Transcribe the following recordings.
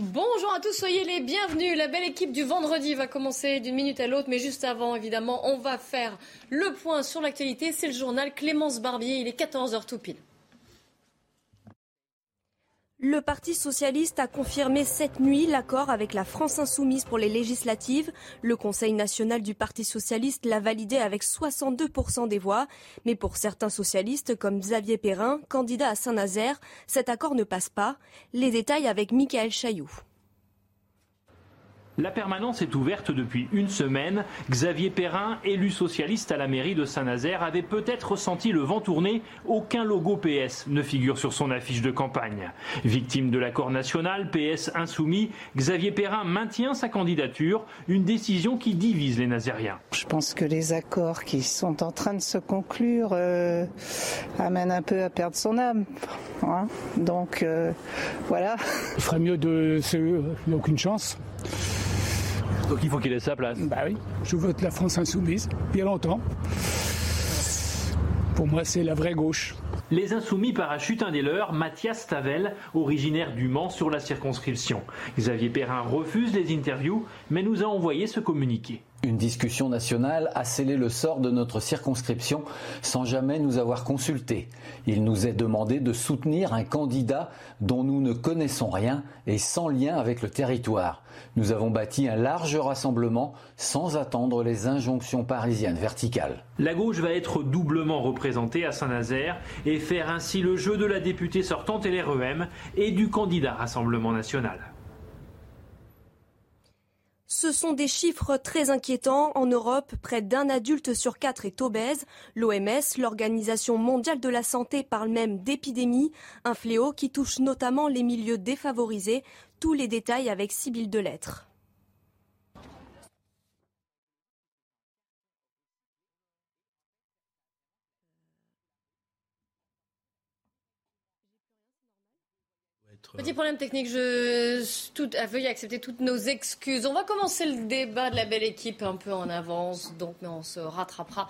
Bonjour à tous, soyez les bienvenus. La belle équipe du vendredi va commencer d'une minute à l'autre, mais juste avant, évidemment, on va faire le point sur l'actualité. C'est le journal Clémence Barbier, il est 14h tout pile. Le Parti socialiste a confirmé cette nuit l'accord avec la France insoumise pour les législatives. Le Conseil national du Parti socialiste l'a validé avec 62% des voix. Mais pour certains socialistes, comme Xavier Perrin, candidat à Saint-Nazaire, cet accord ne passe pas. Les détails avec Michael Chailloux. La permanence est ouverte depuis une semaine. Xavier Perrin, élu socialiste à la mairie de Saint-Nazaire, avait peut-être ressenti le vent tourner. Aucun logo PS ne figure sur son affiche de campagne. Victime de l'accord national, PS insoumis, Xavier Perrin maintient sa candidature, une décision qui divise les Nazériens. Je pense que les accords qui sont en train de se conclure euh, amènent un peu à perdre son âme. Hein. Donc euh, voilà. Il ferait mieux de... Il n'y a aucune chance. Donc il faut qu'il ait sa place. Bah oui, je vote la France insoumise, il y a longtemps. Pour moi, c'est la vraie gauche. Les insoumis parachutent un des leurs, Mathias Tavel, originaire du Mans sur la circonscription. Xavier Perrin refuse les interviews, mais nous a envoyé ce communiqué. Une discussion nationale a scellé le sort de notre circonscription sans jamais nous avoir consultés. Il nous est demandé de soutenir un candidat dont nous ne connaissons rien et sans lien avec le territoire. Nous avons bâti un large rassemblement sans attendre les injonctions parisiennes verticales. La gauche va être doublement représentée à Saint-Nazaire et faire ainsi le jeu de la députée sortante LREM et du candidat Rassemblement national. Ce sont des chiffres très inquiétants. En Europe, près d'un adulte sur quatre est obèse. L'OMS, l'Organisation mondiale de la santé, parle même d'épidémie, un fléau qui touche notamment les milieux défavorisés. Tous les détails avec Sibylle Delettre. Petit problème technique, je tout, veuillez accepter toutes nos excuses. On va commencer le débat de la belle équipe un peu en avance, donc mais on se rattrapera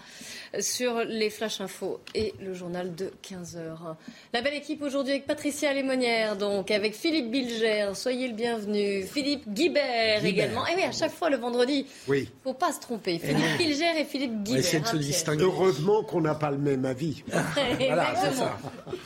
sur les flash infos et le journal de 15h. La belle équipe aujourd'hui avec Patricia Lémonière, donc avec Philippe Bilger, soyez le bienvenu, Philippe Guibert, également. Et oui, à chaque fois le vendredi, oui. faut pas se tromper. Philippe Bilger et Philippe Guibert. De se distinguer. Heureusement qu'on n'a pas le même avis. voilà, ça.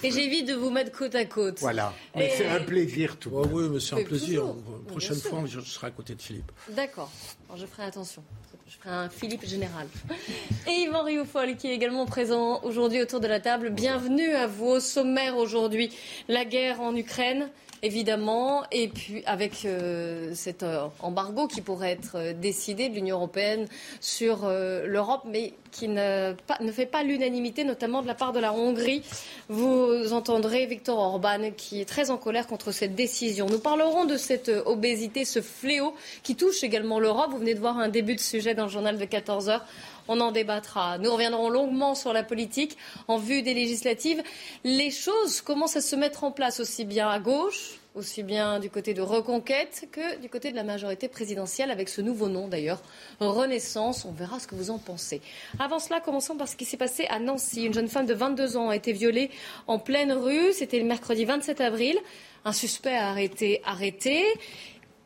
Et j'évite de vous mettre côte à côte. Voilà. Mais c'est un plaisir tout. Oh, oui, mais c'est un plaisir. Prochaine fois, je serai à côté de Philippe. D'accord. je ferai attention. Je ferai un Philippe général. Et Yvan Rioufol, qui est également présent aujourd'hui autour de la table. Bienvenue à vous au sommaire aujourd'hui. La guerre en Ukraine, évidemment, et puis avec euh, cet euh, embargo qui pourrait être euh, décidé de l'Union européenne sur l'Europe, mais qui ne fait pas l'unanimité, notamment de la part de la Hongrie. Vous entendrez Viktor Orban qui est très en colère contre cette décision. Nous parlerons de cette obésité, ce fléau qui touche également l'Europe. Vous venez de voir un début de sujet dans le journal de 14 heures. On en débattra. Nous reviendrons longuement sur la politique en vue des législatives. Les choses commencent à se mettre en place aussi bien à gauche, aussi bien du côté de Reconquête que du côté de la majorité présidentielle, avec ce nouveau nom d'ailleurs, Renaissance. On verra ce que vous en pensez. Avant cela, commençons par ce qui s'est passé à Nancy. Une jeune femme de 22 ans a été violée en pleine rue. C'était le mercredi 27 avril. Un suspect a été arrêté.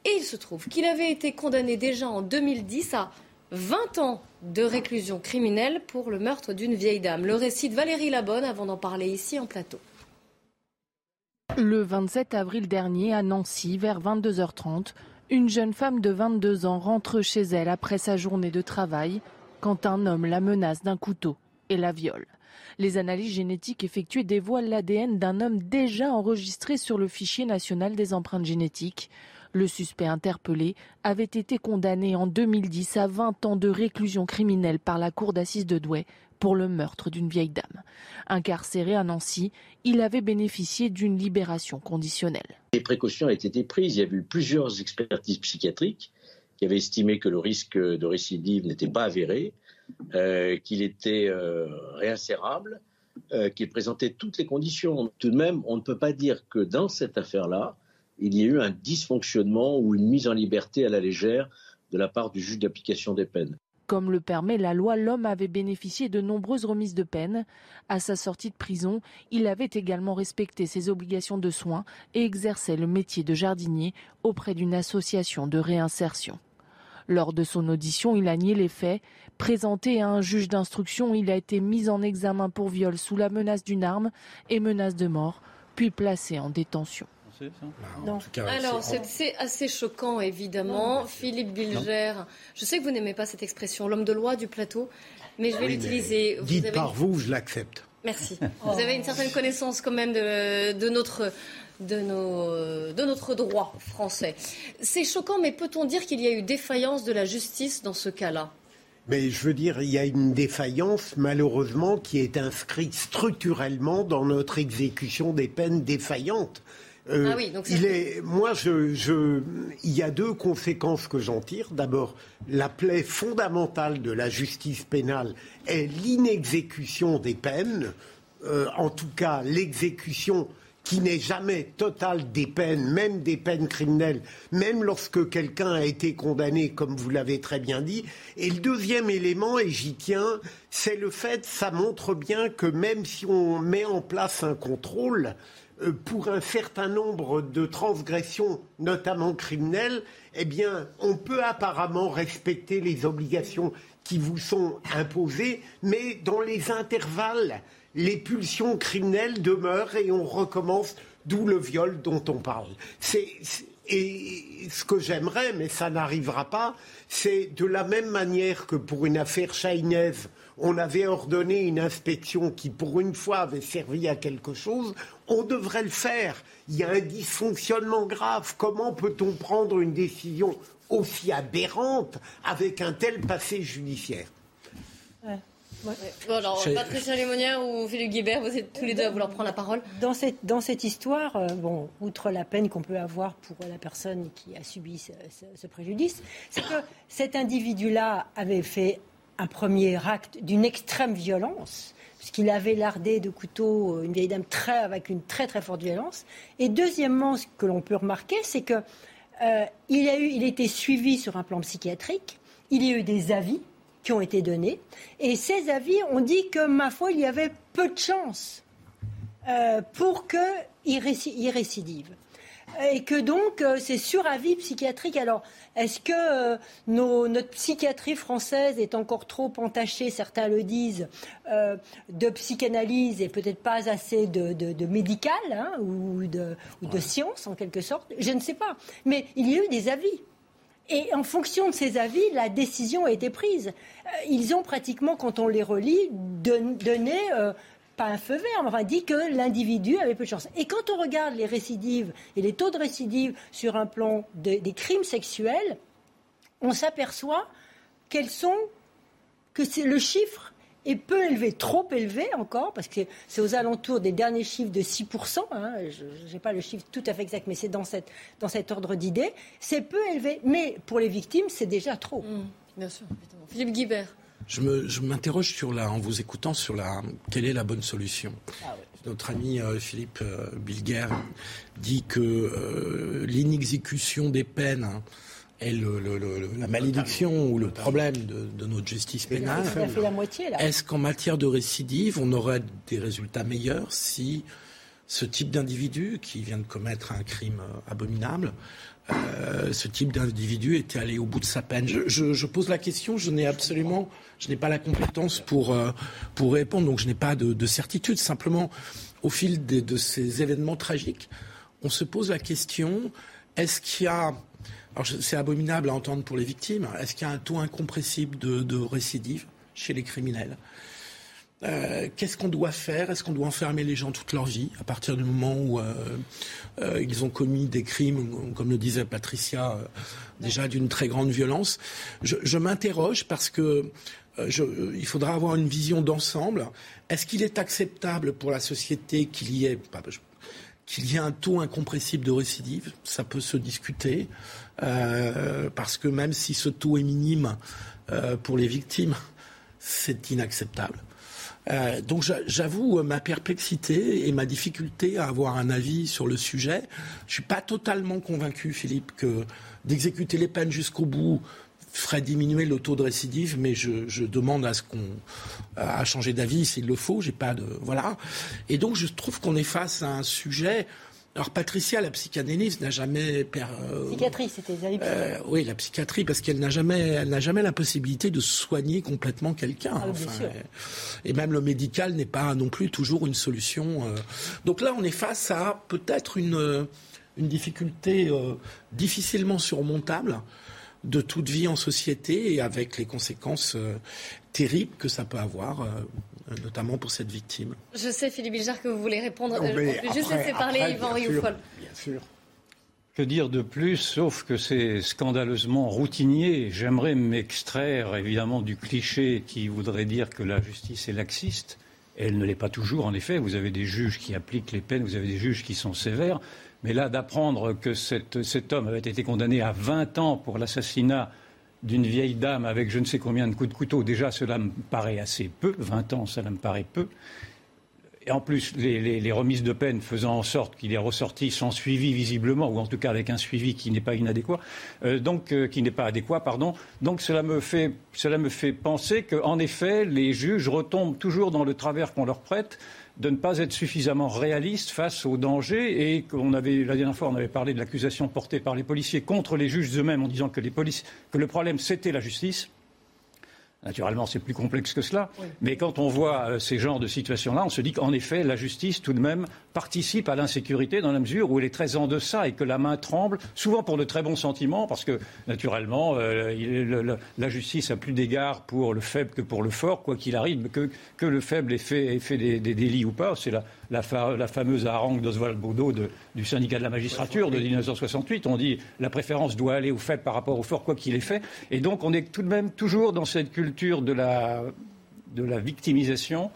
Et il se trouve qu'il avait été condamné déjà en 2010 à 20 ans de réclusion criminelle pour le meurtre d'une vieille dame. Le récit de Valérie Labonne avant d'en parler ici en plateau. Le 27 avril dernier, à Nancy, vers 22h30, une jeune femme de 22 ans rentre chez elle après sa journée de travail quand un homme la menace d'un couteau et la viole. Les analyses génétiques effectuées dévoilent l'ADN d'un homme déjà enregistré sur le fichier national des empreintes génétiques. Le suspect interpellé avait été condamné en 2010 à 20 ans de réclusion criminelle par la cour d'assises de Douai pour le meurtre d'une vieille dame. Incarcéré à Nancy, il avait bénéficié d'une libération conditionnelle. Les précautions avaient été prises. Il y a eu plusieurs expertises psychiatriques qui avaient estimé que le risque de récidive n'était pas avéré, euh, qu'il était euh, réinsérable, euh, qu'il présentait toutes les conditions. Tout de même, on ne peut pas dire que dans cette affaire-là, il y ait eu un dysfonctionnement ou une mise en liberté à la légère de la part du juge d'application des peines. Comme le permet la loi, l'homme avait bénéficié de nombreuses remises de peine. À sa sortie de prison, il avait également respecté ses obligations de soins et exerçait le métier de jardinier auprès d'une association de réinsertion. Lors de son audition, il a nié les faits. Présenté à un juge d'instruction, il a été mis en examen pour viol sous la menace d'une arme et menace de mort, puis placé en détention. Non. Alors, c'est assez choquant, évidemment. Philippe Bilger, je sais que vous n'aimez pas cette expression, l'homme de loi du plateau, mais je vais l'utiliser. Dites par vous, je l'accepte. Merci. Vous avez une certaine connaissance quand même de, notre de, nos, de notre droit français. C'est choquant, mais peut-on dire qu'il y a eu défaillance de la justice dans ce cas-là? Mais je veux dire, il y a une défaillance, malheureusement, qui est inscrite structurellement dans notre exécution des peines défaillantes. Euh, ah oui, donc il est, moi, je, je, il y a deux conséquences que j'en tire. D'abord, la plaie fondamentale de la justice pénale est l'inexécution des peines, euh, en tout cas l'exécution qui n'est jamais totale des peines, même des peines criminelles, même lorsque quelqu'un a été condamné, comme vous l'avez très bien dit. Et le deuxième élément, et j'y tiens, c'est le fait, ça montre bien que même si on met en place un contrôle, euh, pour un certain nombre de transgressions, notamment criminelles, eh bien, on peut apparemment respecter les obligations qui vous sont imposées, mais dans les intervalles, les pulsions criminelles demeurent et on recommence, d'où le viol dont on parle. et ce que j'aimerais, mais ça n'arrivera pas, c'est de la même manière que pour une affaire chaïnaise, on avait ordonné une inspection qui, pour une fois, avait servi à quelque chose, on devrait le faire. Il y a un dysfonctionnement grave. Comment peut-on prendre une décision aussi aberrante avec un tel passé judiciaire? Patricia Lémonière ou Philippe Guibert, vous êtes tous les deux à vouloir prendre la parole. Dans cette, dans cette histoire, euh, bon, outre la peine qu'on peut avoir pour la personne qui a subi ce préjudice, c'est que cet individu-là avait fait un premier acte d'une extrême violence, puisqu'il avait lardé de couteau une vieille dame très, avec une très très forte violence. Et deuxièmement, ce que l'on peut remarquer, c'est que euh, il a eu, il a été suivi sur un plan psychiatrique. Il y a eu des avis qui ont été donnés, et ces avis ont dit que, ma foi, il y avait peu de chances euh, pour qu'il récidive et que donc euh, c'est sur avis psychiatrique. Alors, est-ce que euh, notre psychiatrie française est encore trop entachée, certains le disent, euh, de psychanalyse et peut-être pas assez de, médical hein, ou, de, science en quelque sorte? Je ne sais pas. Mais il y a eu des avis. Et en fonction de ces avis, la décision a été prise. Ils ont pratiquement, quand on les relit, donné pas un feu vert, mais enfin dit que l'individu avait peu de chance. Et quand on regarde les récidives et les taux de récidive sur un plan des crimes sexuels, on s'aperçoit qu'elles sont que le chiffre est peu élevé, trop élevé encore, parce que c'est aux alentours des derniers chiffres de 6%, hein, je n'ai pas le chiffre tout à fait exact, mais c'est dans, cette, dans cet ordre d'idée, c'est peu élevé, mais pour les victimes, c'est déjà trop. Mmh, bien sûr, Philippe Guibert. Je m'interroge sur la, en vous écoutant sur la, quelle est la bonne solution. Ah Notre ami euh, Philippe euh, Bilger dit que euh, l'inexécution des peines hein, est le, la malédiction ou le problème de, notre justice pénale. Est-ce qu'en matière de récidive, on aurait des résultats meilleurs si ce type d'individu qui vient de commettre un crime abominable euh, ce type d'individu était allé au bout de sa peine? Je, pose la question, je n'ai absolument, je n'ai pas la compétence pour, euh, pour répondre, donc je n'ai pas de, certitude. Simplement, au fil de, ces événements tragiques, on se pose la question est-ce qu'il y a, alors c'est abominable à entendre pour les victimes, est-ce qu'il y a un taux incompressible de, récidive chez les criminels euh, qu'est-ce qu'on doit faire? Est-ce qu'on doit enfermer les gens toute leur vie à partir du moment où euh, euh, ils ont commis des crimes, comme le disait Patricia, déjà d'une très grande violence? Je, m'interroge parce que il faudra avoir une vision d'ensemble. Est-ce qu'il est acceptable pour la société qu'il y ait qu'il y ait un taux incompressible de récidive? Ça peut se discuter parce que même si ce taux est minime pour les victimes, c'est inacceptable. Euh, donc j'avoue euh, ma perplexité et ma difficulté à avoir un avis sur le sujet. Je suis pas totalement convaincu, Philippe, que d'exécuter les peines jusqu'au bout ferait diminuer le taux de récidive, mais je, demande à ce qu'on à changer d'avis s'il le faut. J'ai pas de voilà. Et donc je trouve qu'on est face à un sujet alors Patricia, la psychanalyse n'a jamais... Euh, psychiatrie, c'était euh, Oui, la psychiatrie, parce qu'elle n'a jamais, elle n'a jamais la possibilité de soigner complètement quelqu'un. Ah, et même le médical n'est pas non plus toujours une solution. Euh. Donc là, on est face à peut-être une, une difficulté difficilement surmontable de toute vie en société et avec les conséquences terribles que ça peut avoir euh, notamment pour cette victime. Je sais, Philippe Bilger, que vous voulez répondre. Je vais juste laisser parler Yvan Rioufol. Bien sûr. Que dire de plus, sauf que c'est scandaleusement routinier. J'aimerais m'extraire évidemment du cliché qui voudrait dire que la justice est laxiste. Elle ne l'est pas toujours, en effet. Vous avez des juges qui appliquent les peines, vous avez des juges qui sont sévères. Mais là, d'apprendre que cet homme avait été condamné à 20 ans pour l'assassinat d'une vieille dame avec je ne sais combien de coups de couteau, déjà cela me paraît assez peu, 20 ans, cela me paraît peu. Et en plus, les, remises de peine faisant en sorte qu'il est ressorti sans suivi visiblement, ou en tout cas avec un suivi qui n'est pas inadéquat, euh, donc euh, adéquat. Donc cela me fait, cela me fait penser qu'en effet, les juges retombent toujours dans le travers qu'on leur prête de ne pas être suffisamment réaliste face aux dangers et qu'on avait la dernière fois on avait parlé de l'accusation portée par les policiers contre les juges eux-mêmes en disant que, les que le problème c'était la justice. Naturellement, c'est plus complexe que cela. Mais quand on voit euh, ces genres de situations-là, on se dit qu'en effet, la justice, tout de même, participe à l'insécurité dans la mesure où elle est très en deçà et que la main tremble, souvent pour de très bons sentiments, parce que, naturellement, euh, la justice a plus d'égard pour le faible que pour le fort, quoi qu'il arrive, que, que, le faible ait fait, fait des, délits ou pas. C'est la, la, fameuse harangue d'Oswald Baudot du syndicat de la magistrature de 1968. On dit la préférence doit aller au faible par rapport au fort, quoi qu'il ait fait. Et donc, on est tout de même toujours dans cette culture de la, de la victimisation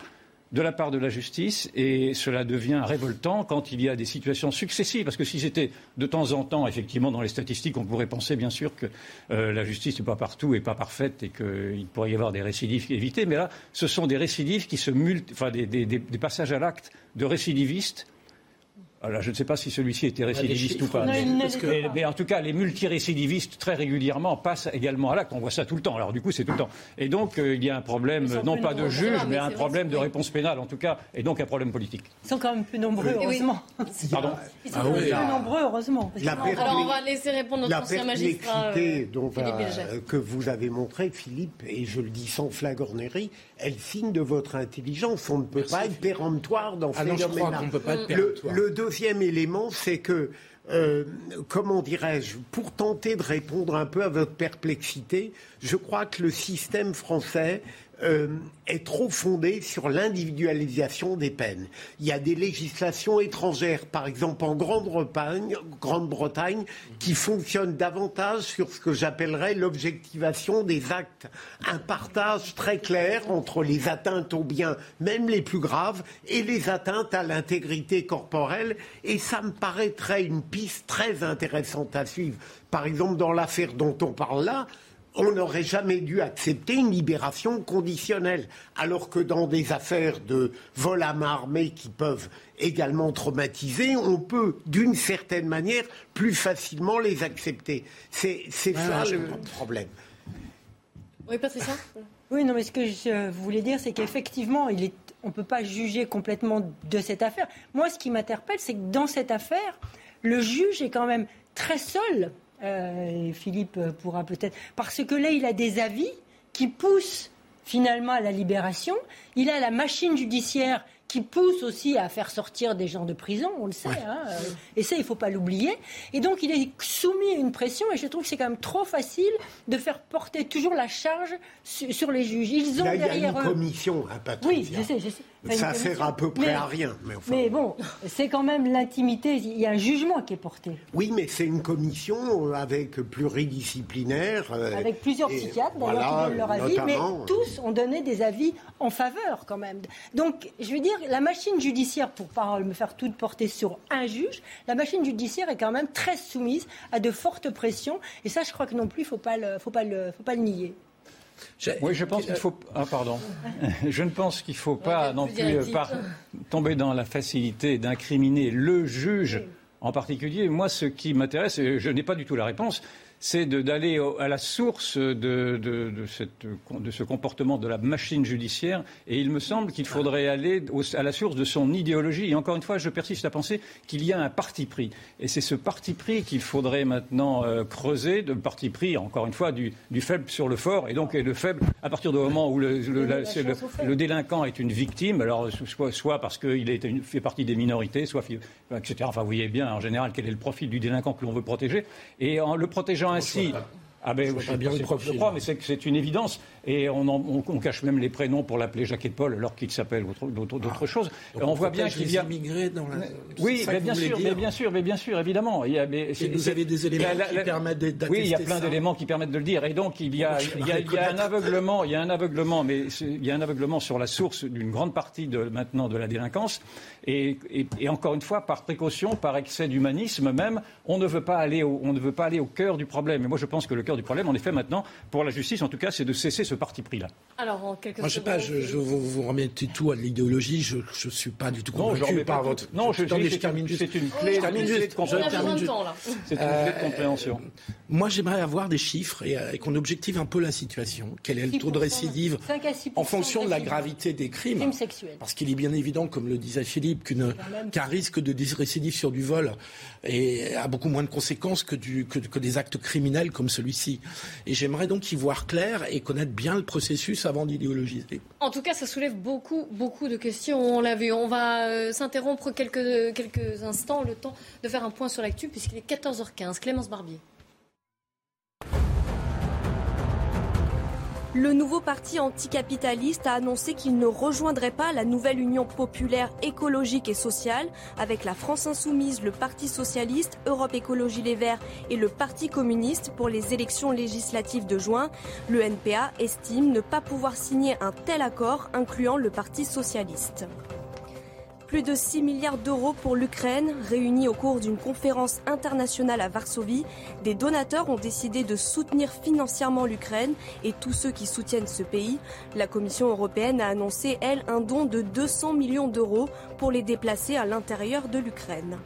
de la part de la justice et cela devient révoltant quand il y a des situations successives. Parce que si c'était de temps en temps, effectivement, dans les statistiques, on pourrait penser bien sûr que euh, la justice n'est pas partout et pas parfaite et qu'il pourrait y avoir des récidives évités. Mais là, ce sont des récidives qui se multiplient, enfin des passages à l'acte de récidivistes alors, je ne sais pas si celui-ci était récidiviste ou pas. mais, en tout cas, les multirécidivistes, très régulièrement, passent également à l'acte. On voit ça tout le temps. Alors, du coup, c'est tout le temps. Et donc, euh, il y a un problème, non pas de juge, mais, un problème de réponse pénale, en tout cas, et donc un problème politique. Ils sont quand même plus nombreux, heureusement. Pardon Ils sont ah plus nombreux, heureusement. Alors, on va laisser répondre notre ancien magistrat. Euh, euh, que vous avez montré, Philippe, et je le dis sans flagornerie, elle signe de votre intelligence. On ne peut pas être péremptoire dans ah ce phénomène-là. Le, le deuxième élément, c'est que, euh, comment dirais-je, pour tenter de répondre un peu à votre perplexité, je crois que le système français euh, est trop fondée sur l'individualisation des peines. Il y a des législations étrangères, par exemple en Grande-Bretagne, Grande-Bretagne, qui fonctionnent davantage sur ce que j'appellerais l'objectivation des actes. Un partage très clair entre les atteintes aux biens, même les plus graves, et les atteintes à l'intégrité corporelle. Et ça me paraîtrait une piste très intéressante à suivre. Par exemple, dans l'affaire dont on parle là, on n'aurait jamais dû accepter une libération conditionnelle, alors que dans des affaires de vol à main armée qui peuvent également traumatiser, on peut, d'une certaine manière, plus facilement les accepter. C'est ça le problème. Oui, Patricia? Oui, non, mais ce que je voulais dire, c'est qu'effectivement, on ne peut pas juger complètement de cette affaire. Moi, ce qui m'interpelle, c'est que dans cette affaire, le juge est quand même très seul euh, Philippe pourra peut-être. Parce que là, il a des avis qui poussent finalement à la libération. Il a la machine judiciaire qui pousse aussi à faire sortir des gens de prison, on le sait. Hein, euh, et ça, il ne faut pas l'oublier. Et donc, il est soumis à une pression, et je trouve que c'est quand même trop facile de faire porter toujours la charge sur les juges. Ils ont Là, derrière il y a une eux... commission, hein, Patricia. Oui, je sais, je sais. Ça sert à peu près Mais- à rien. Mais, enfin, Mais bon, c'est quand même l'intimité. Il y a un jugement qui est porté. Oui, mais c'est une commission euh, avec pluridisciplinaire. euh, Avec plusieurs et psychiatres d'ailleurs voilà, qui donnent leur avis, mais notamment, tous ont donné des avis en faveur quand même. Donc, je veux dire, la machine judiciaire, pour pas me faire tout porter sur un juge, la machine judiciaire est quand même très soumise à de fortes pressions, et ça, je crois que non plus, il faut le, faut le, faut pas le nier. Oui, je pense qu'il faut. Ah, pardon. Je ne pense qu'il ne faut pas non plus plus euh, par- tomber dans la facilité d'incriminer le juge en particulier. Moi, ce qui m'intéresse, et je n'ai pas du tout la réponse, c'est d'aller à la source de, de- de cette- de ce comportement de la machine judiciaire. Et il me semble qu'il faudrait aller au- à la source de son idéologie. Et encore une fois, je persiste à penser qu'il y a un parti pris. Et c'est ce parti pris qu'il faudrait maintenant euh, creuser, de parti pris, encore une fois, du, du faible sur le fort. Et donc, et le faible, à partir du moment où le, le- la- c'est le- le délinquant est une victime, alors soit, soit parce qu'il fait partie des minorités, soit etc. Enfin, vous voyez bien en général quel est le profil du délinquant que l'on veut protéger. Et en le protégeant ainsi. Ah ben, je, bien le je crois, mais c'est une évidence. Et on, en- on- on cache même les prénoms pour l'appeler Jacques et Paul, alors qu'il s'appelle autre- d'autres choses. Ah. Donc on voit bien qu'il y a immigrés dans la- Oui, mais bien sûr, mais bien sûr, mais bien sûr, évidemment. Il y a, mais c'est- vous avez des éléments la- qui la- permettent d'attester Oui, il y a plein d'éléments qui permettent de le dire. Et donc, il y a, Moi, je il y a- il y a un aveuglement, il y a un aveuglement, mais il y a un aveuglement sur la source d'une grande partie de, maintenant de la délinquance. Et, et- et encore une fois, par précaution, par excès d'humanisme même, on ne veut pas aller au, on ne veut pas aller au cœur du problème. Et moi, je pense que le cœur du problème, en effet, maintenant, pour la justice, en tout cas, c'est de cesser ce parti pris-là. Alors, en quelques Moi, je sais pas, je, je vous, vous remettez tout à de l'idéologie. Je ne suis pas du tout Non, je convaincu remets pas par votre. Non, je- Attendez, je termine juste. c'est une clé- Je de juste. compréhension. je. C'est une clé de. Moi, j'aimerais avoir des chiffres et, euh, et qu'on objective un peu la situation. Quel est le taux de récidive 5 à 6 en fonction de la gravité des crimes Crimes sexuels. Parce qu'il est bien évident, comme le disait Philippe, qu'une- qu'un risque de récidive sur du vol est- a beaucoup moins de conséquences que, du- que- que des actes criminels comme celui-ci. Et j'aimerais donc y voir clair et connaître bien le processus avant d'idéologiser. En tout cas, ça soulève beaucoup, beaucoup de questions. On l'a vu. On va euh, s'interrompre quelques, quelques instants, le temps de faire un point sur l'actu, puisqu'il est 14h15. Clémence Barbier. Le nouveau parti anticapitaliste a annoncé qu'il ne rejoindrait pas la nouvelle Union populaire écologique et sociale avec la France insoumise, le Parti socialiste, Europe Écologie Les Verts et le Parti communiste pour les élections législatives de juin. Le NPA estime ne pas pouvoir signer un tel accord incluant le Parti socialiste. Plus de 6 milliards d'euros pour l'Ukraine, réunis au cours d'une conférence internationale à Varsovie. Des donateurs ont décidé de soutenir financièrement l'Ukraine et tous ceux qui soutiennent ce pays. La Commission européenne a annoncé, elle, un don de 200 millions d'euros pour les déplacer à l'intérieur de l'Ukraine.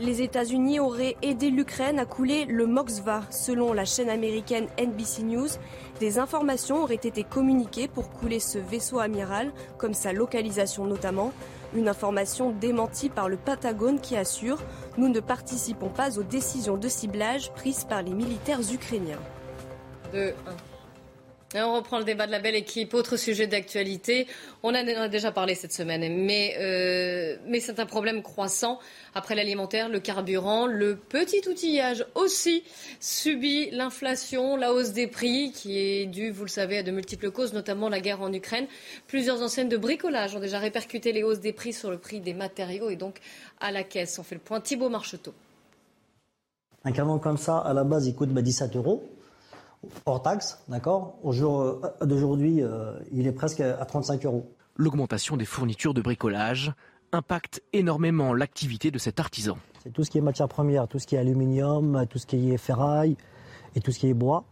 Les États-Unis auraient aidé l'Ukraine à couler le Moksva, selon la chaîne américaine NBC News. Des informations auraient été communiquées pour couler ce vaisseau amiral, comme sa localisation notamment. Une information démentie par le Patagone qui assure Nous ne participons pas aux décisions de ciblage prises par les militaires ukrainiens. 2, 1. On reprend le débat de la belle équipe. Autre sujet d'actualité. On en a déjà parlé cette semaine, mais, euh, mais c'est un problème croissant. Après l'alimentaire, le carburant, le petit outillage aussi subit l'inflation, la hausse des prix qui est due, vous le savez, à de multiples causes, notamment la guerre en Ukraine. Plusieurs enseignes de bricolage ont déjà répercuté les hausses des prix sur le prix des matériaux et donc à la caisse. On fait le point. Thibault Marcheteau. Un canon comme ça, à la base, il coûte bah, 17 euros, hors taxe, d'accord? Au jour euh, d'aujourd'hui, euh, il est presque à 35 euros. L'augmentation des fournitures de bricolage impacte énormément l'activité de cet artisan. C'est tout ce qui est matière première, tout ce qui est aluminium, tout ce qui est ferraille et tout ce qui est bois.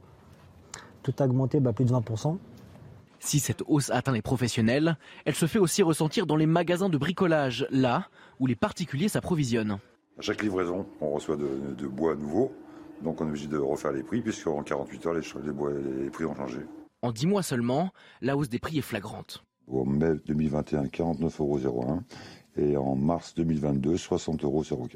Tout a augmenté bah, plus de 20%. Si cette hausse atteint les professionnels, elle se fait aussi ressentir dans les magasins de bricolage, là où les particuliers s'approvisionnent. À chaque livraison, on reçoit de, de bois nouveau, donc on est obligé de refaire les prix, puisqu'en 48 heures, les, les, prix ont changé. En 10 mois seulement, la hausse des prix est flagrante. En mai 2021, 49,01 euros et en mars 2022, 60,04 euros.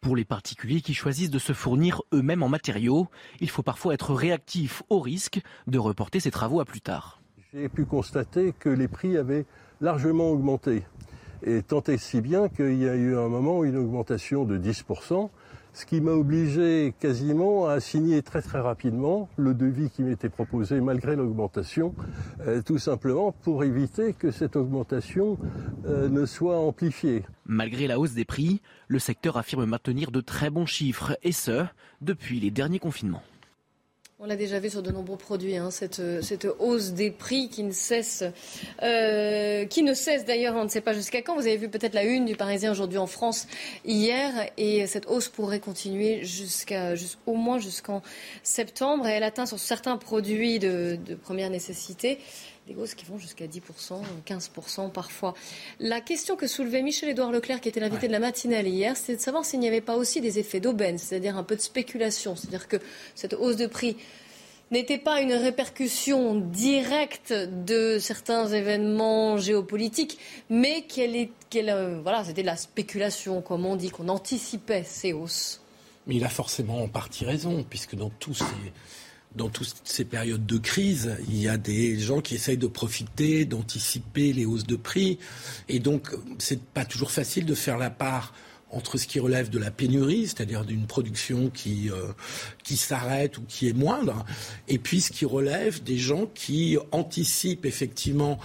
Pour les particuliers qui choisissent de se fournir eux-mêmes en matériaux, il faut parfois être réactif au risque de reporter ces travaux à plus tard. J'ai pu constater que les prix avaient largement augmenté. Et tant et si bien qu'il y a eu un moment une augmentation de 10%, ce qui m'a obligé quasiment à signer très très rapidement le devis qui m'était proposé malgré l'augmentation, euh, tout simplement pour éviter que cette augmentation euh, ne soit amplifiée. Malgré la hausse des prix, le secteur affirme maintenir de très bons chiffres, et ce, depuis les derniers confinements. On l'a déjà vu sur de nombreux produits, hein, cette, hausse des prix qui ne cesse, euh, qui ne cesse d'ailleurs, on ne sait pas jusqu'à quand. Vous avez vu peut-être la une du Parisien aujourd'hui en France hier, et cette hausse pourrait continuer jusqu'à, au moins jusqu'en septembre. Et elle atteint sur certains produits de, de première nécessité des hausses qui vont jusqu'à 10%, 15% parfois. La question que soulevait Michel-Édouard Leclerc, qui était l'invité de la matinale hier, c'est de savoir s'il n'y avait pas aussi des effets d'aubaine, c'est-à-dire un peu de spéculation. C'est-à-dire que cette hausse de prix n'était pas une répercussion directe de certains événements géopolitiques, mais qu'elle est, qu'elle, euh, voilà, c'était de la spéculation, comme on dit, qu'on anticipait ces hausses. Mais il a forcément en partie raison, puisque dans tous ces dans toutes ces périodes de crise, il y a des gens qui essayent de profiter, d'anticiper les hausses de prix. Et donc, c'est pas toujours facile de faire la part entre ce qui relève de la pénurie, c'est-à-dire d'une production qui, euh, qui s'arrête ou qui est moindre, et puis ce qui relève des gens qui anticipent effectivement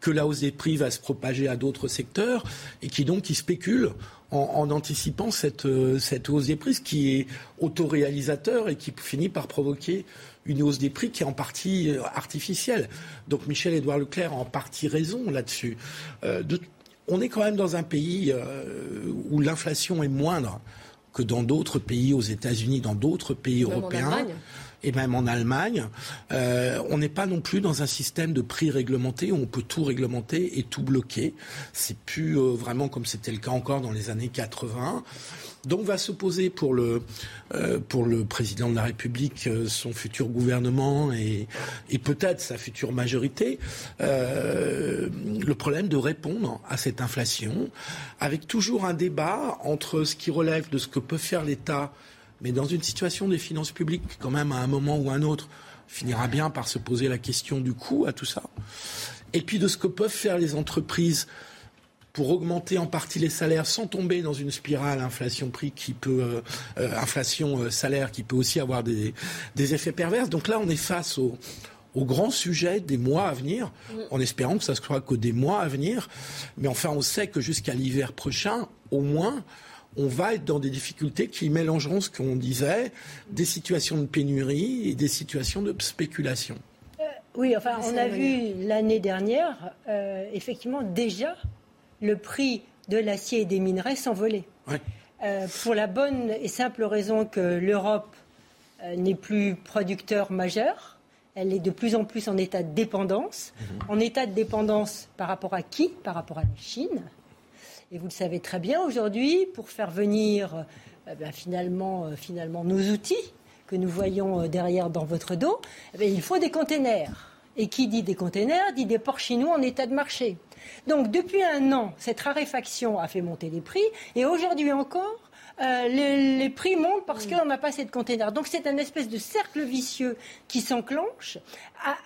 que la hausse des prix va se propager à d'autres secteurs et qui donc qui spéculent en, anticipant cette, euh, cette hausse des prix, ce qui est autoréalisateur et qui finit par provoquer une hausse des prix qui est en partie euh, artificielle. Donc Michel-Édouard Leclerc a en partie raison là-dessus. Euh, on est quand même dans un pays où l'inflation est moindre que dans d'autres pays, aux États-Unis, dans d'autres pays européens et même en Allemagne. Euh, on n'est pas non plus dans un système de prix réglementé où on peut tout réglementer et tout bloquer. C'est plus euh, vraiment comme c'était le cas encore dans les années 80. Donc va se poser pour le, euh, pour le président de la République, son futur gouvernement et, et peut-être sa future majorité, le problème de répondre à cette inflation, avec toujours un débat entre ce qui relève de ce que peut faire l'État mais dans une situation des finances publiques, quand même, à un moment ou un autre, finira bien par se poser la question du coût à tout ça. Et puis de ce que peuvent faire les entreprises pour augmenter en partie les salaires sans tomber dans une spirale inflation-prix qui peut, euh, euh, inflation-salaire qui peut aussi avoir des, des, effets pervers. Donc là, on est face au, au grand sujet des mois à venir, en espérant que ça se croit que des mois à venir. Mais enfin, on sait que jusqu'à l'hiver prochain, au moins, on va être dans des difficultés qui mélangeront ce qu'on disait, des situations de pénurie et des situations de spéculation. Euh, oui, enfin, on a vu l'année dernière, euh, effectivement, déjà, le prix de l'acier et des minerais s'envoler. Euh, pour la bonne et simple raison que l'Europe n'est plus producteur majeur. Elle est de plus en plus en état de dépendance. Mhm. En état de dépendance par rapport à qui? Par rapport à la Chine. Et vous le savez très bien aujourd'hui, pour faire venir euh, ben, finalement, euh, finalement nos outils que nous voyons euh, derrière dans votre dos, eh ben, il faut des containers. Et qui dit des containers dit des ports chinois en état de marché. Donc depuis un an, cette raréfaction a fait monter les prix et aujourd'hui encore, les, prix montent parce qu'on n'a pas assez de containers. Donc c'est un espèce de cercle vicieux qui s'enclenche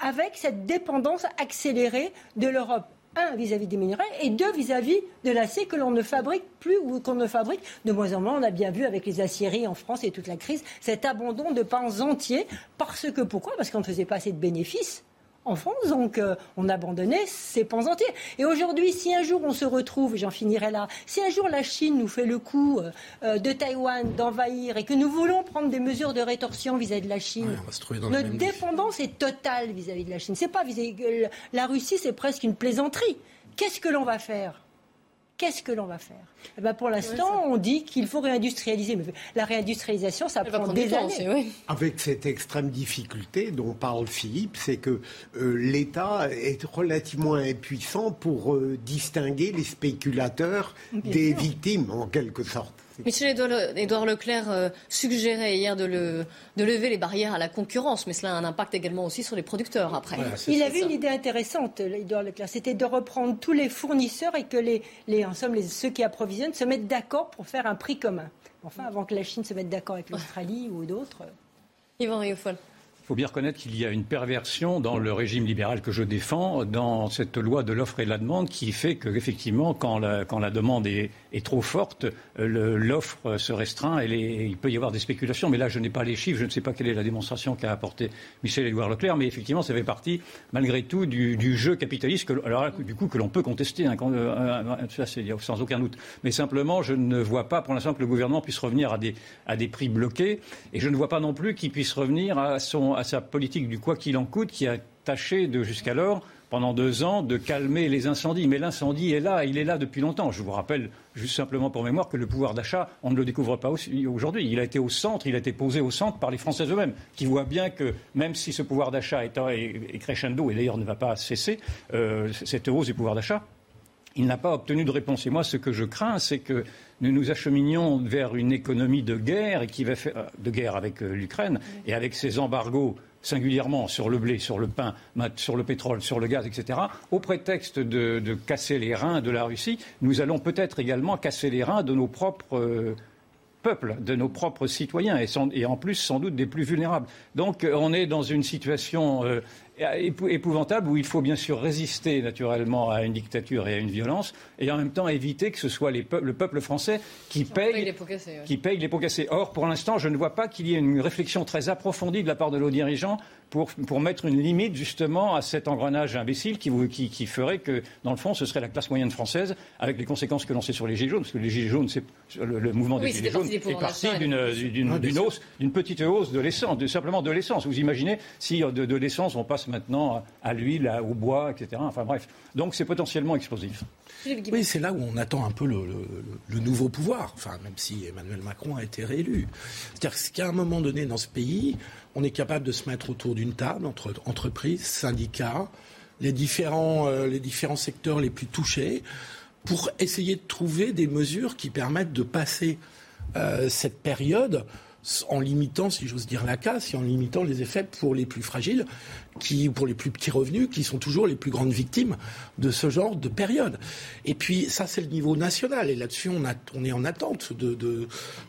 avec cette dépendance accélérée de l'Europe un, vis-à-vis des minerais, et deux, vis-à-vis de l'acier que l'on ne fabrique plus ou qu'on ne fabrique de moins en moins. On a bien vu avec les aciéries en France et toute la crise cet abandon de pans entiers. Parce que pourquoi? Parce qu'on ne faisait pas assez de bénéfices en France, donc euh, on abandonnait ces pans entiers. Et aujourd'hui, si un jour on se retrouve, j'en finirai là, si un jour la Chine nous fait le coup euh, euh, de Taïwan d'envahir et que nous voulons prendre des mesures de rétorsion vis-à-vis de la Chine, notre dépendance est totale vis-à-vis de la Chine. C'est pas vis-à-vis la Russie, c'est presque une plaisanterie. Qu'est-ce que l'on va faire? Qu'est-ce que l'on va faire? Eh ben Pour l'instant, on dit qu'il faut réindustrialiser. Mais la réindustrialisation, ça prend des années. Avec cette extrême difficulté dont parle Philippe, c'est que euh, l'État est relativement impuissant pour euh, distinguer les spéculateurs des victimes, en quelque sorte. Michel-Édouard Leclerc euh, suggérait hier de, lever les barrières à la concurrence, mais cela a un impact également aussi sur les producteurs après. Il avait une idée intéressante, Édouard Leclerc, c'était de reprendre tous les fournisseurs et que les, en somme, ceux qui approvisionnent se mettent d'accord pour faire un prix commun. Enfin, avant que la Chine se mette d'accord avec l'Australie ou d'autres. Yvan Riofol. Faut bien reconnaître qu'il y a une perversion dans le régime libéral que je défends, dans cette loi de l'offre et de la demande, qui fait qu'effectivement, quand la, quand la demande est, est trop forte, euh, l'offre se restreint et il peut y avoir des spéculations. Mais là, je n'ai pas les chiffres, je ne sais pas quelle est la démonstration qu'a apporté Michel-Édouard Leclerc, mais effectivement, ça fait partie, malgré tout, du, du jeu capitaliste, que, du coup, que l'on peut contester, hein, quand, euh, ça sans aucun doute. Mais simplement, je ne vois pas pour l'instant que le gouvernement puisse revenir à des, à des prix bloqués, et je ne vois pas non plus qu'il puisse revenir à son à sa politique du quoi qu'il en coûte qui a tâché de jusqu'alors pendant deux ans de calmer les incendies. Mais l'incendie est là, il est là depuis longtemps. Je vous rappelle, juste simplement pour mémoire, que le pouvoir d'achat, on ne le découvre pas aujourd'hui. Il a été au centre, il a été posé au centre par les Français eux-mêmes, qui voient bien que même si ce pouvoir d'achat est, crescendo, et d'ailleurs ne va pas cesser, euh, cette hausse du pouvoir d'achat, il n'a pas obtenu de réponse. Et moi, ce que je crains, c'est que nous nous acheminions vers une économie de guerre, et qui va faire, euh, de guerre avec euh, l'Ukraine, et avec ces embargos singulièrement sur le blé, sur le pain, sur le pétrole, sur le gaz, etc., au prétexte de, casser les reins de la Russie, nous allons peut-être également casser les reins de nos propres euh, peuples, de nos propres citoyens, et, en plus sans doute des plus vulnérables. Donc on est dans une situation épouvantable où il faut bien sûr résister naturellement à une dictature et à une violence et en même temps éviter que ce soit le peuple français qui paye, les pots cassés, qui paye les pots cassés. Or, pour l'instant, je ne vois pas qu'il y ait une réflexion très approfondie de la part de nos dirigeants pour, pour mettre une limite justement à cet engrenage imbécile qui, qui, qui, ferait que, dans le fond, ce serait la classe moyenne française, avec les conséquences que l'on sait sur les Gilets jaunes, parce que les Gilets jaunes, c'est, le, mouvement des Gilets jaunes est parti d'une, hausse, d'une petite hausse de l'essence, de, simplement de l'essence. Vous imaginez si de, de l'essence on passe maintenant à l'huile, au bois, etc. Enfin bref. Donc c'est potentiellement explosif. Oui, c'est là où on attend un peu le, nouveau pouvoir, enfin, même si Emmanuel Macron a été réélu. C'est-à-dire qu'à un moment donné dans ce pays, on est capable de se mettre autour d'une table entre entreprises, syndicats, les différents, euh, les différents secteurs les plus touchés, pour essayer de trouver des mesures qui permettent de passer euh, cette période en limitant, si j'ose dire, la casse et en limitant les effets pour les plus fragiles, qui, pour les plus petits revenus, qui sont toujours les plus grandes victimes de ce genre de période. Et puis, ça, c'est le niveau national. Et là-dessus, on, on, est en attente de. de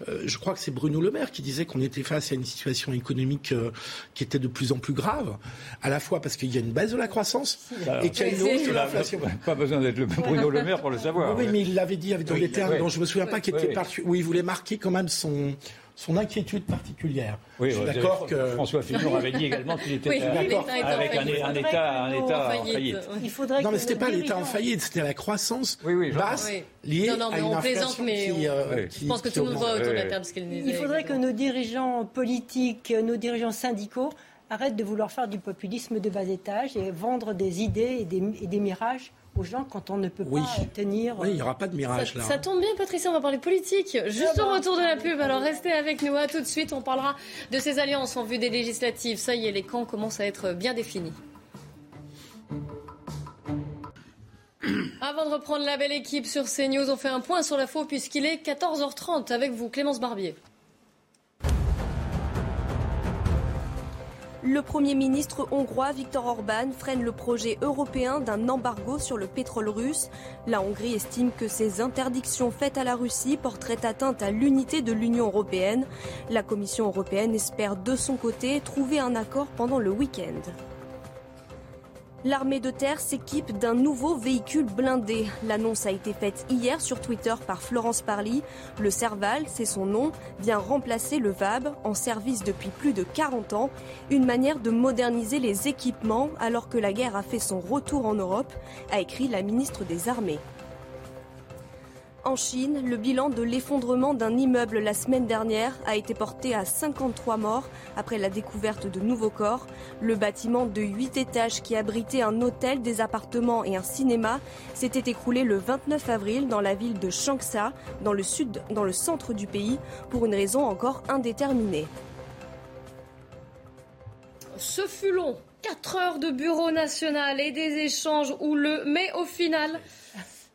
euh, je crois que c'est Bruno Le Maire qui disait qu'on était face à une situation économique euh, qui était de plus en plus grave, à la fois parce qu'il y a une baisse de la croissance et qu'il y a une hausse de l'inflation. Pas besoin d'être le Bruno Le Maire pour le savoir. Oui, mais il l'avait dit dans des termes dont je me souviens pas, qui était où il voulait marquer quand même son son inquiétude particulière. Oui, je suis d'accord que François Fillon avait dit également qu'il était d'accord avec un, État, un État en faillite. Il faudrait non, mais c'était pas l'État en faillite, c'était la croissance basse liée non, non, mais à une plaisante, mais qui, euh, je pense que tout le monde voit autour de la table ce qu'il disait. Il faudrait que nos dirigeants politiques, nos dirigeants syndicaux arrêtent de vouloir faire du populisme de bas étage et vendre des idées et des, et des mirages aux gens quand on ne peut pas tenir. Oui, il n'y aura pas de mirage ça, là. Ça tombe bien, Patricia, on va parler politique. Juste au retour de la pub. Alors restez avec nous. À tout de suite, on parlera de ces alliances en vue des législatives. Ça y est, les camps commencent à être bien définis. Avant de reprendre la belle équipe sur CNews, on fait un point sur la faux puisqu'il est 14h30 avec vous, Clémence Barbier. Le Premier ministre hongrois Viktor Orban freine le projet européen d'un embargo sur le pétrole russe. La Hongrie estime que ces interdictions faites à la Russie porteraient atteinte à l'unité de l'Union européenne. La Commission européenne espère de son côté trouver un accord pendant le week-end. L'armée de terre s'équipe d'un nouveau véhicule blindé. L'annonce a été faite hier sur Twitter par Florence Parly. Le Serval, c'est son nom, vient remplacer le VAB en service depuis plus de 40 ans. Une manière de moderniser les équipements alors que la guerre a fait son retour en Europe, a écrit la ministre des Armées. En Chine, le bilan de l'effondrement d'un immeuble la semaine dernière a été porté à 53 morts après la découverte de nouveaux corps. Le bâtiment de 8 étages qui abritait un hôtel, des appartements et un cinéma s'était écroulé le 29 avril dans la ville de Changsha, dans le sud, dans le centre du pays, pour une raison encore indéterminée. Ce fut long, 4 heures de bureau national et des échanges houleux, mais au final,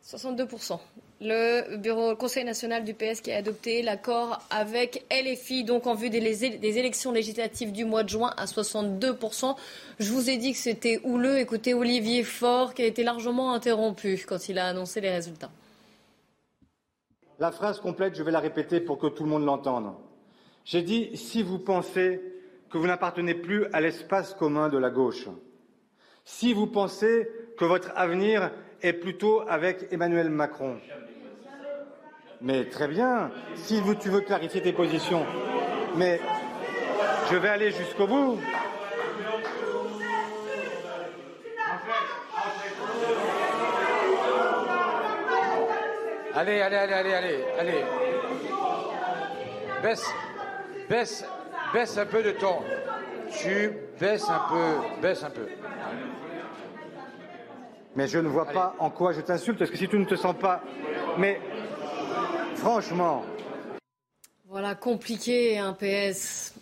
62% le bureau Conseil national du PS qui a adopté l'accord avec LFI, donc en vue des, des, élections législatives du mois de juin à 62%. Je vous ai dit que c'était houleux. Écoutez Olivier Faure qui a été largement interrompu quand il a annoncé les résultats. La phrase complète, je vais la répéter pour que tout le monde l'entende. J'ai dit si vous pensez que vous n'appartenez plus à l'espace commun de la gauche. Si vous pensez que votre avenir est plutôt avec Emmanuel Macron. Mais très bien, si tu veux clarifier tes positions. Mais je vais aller jusqu'au bout. Allez, allez, allez, allez, allez, allez. Baisse, baisse, baisse un peu de ton. Tu baisses un peu, baisse un peu. Mais je ne vois pas en quoi je t'insulte, parce que si tu ne te sens pas. Mais franchement. Voilà, compliqué un PS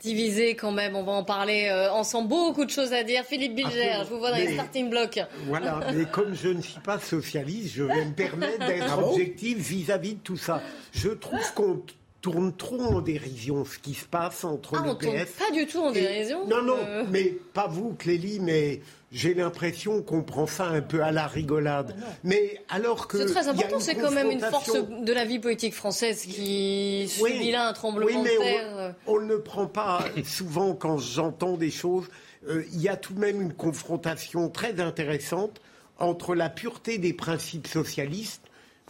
divisé quand même. On va en parler euh, ensemble. Beaucoup de choses à dire. Philippe Bilger, je vous vois dans les starting blocks. Voilà, mais comme je ne suis pas socialiste, je vais me permettre d'être Ah objectif vis-à-vis de tout ça. Je trouve qu'on tourne trop en dérision ce qui se passe entre Ah, le on tourne PS. pas du tout en et- dérision. Non, non, Euh, mais pas vous, Clélie, mais j'ai l'impression qu'on prend ça un peu à la rigolade. Mais alors que. C'est très important, c'est quand même une force de la vie politique française qui Oui. subit là un tremblement Oui, mais de on- terre. On, ne prend pas souvent quand j'entends des choses. euh, Il y a tout de même une confrontation très intéressante entre la pureté des principes socialistes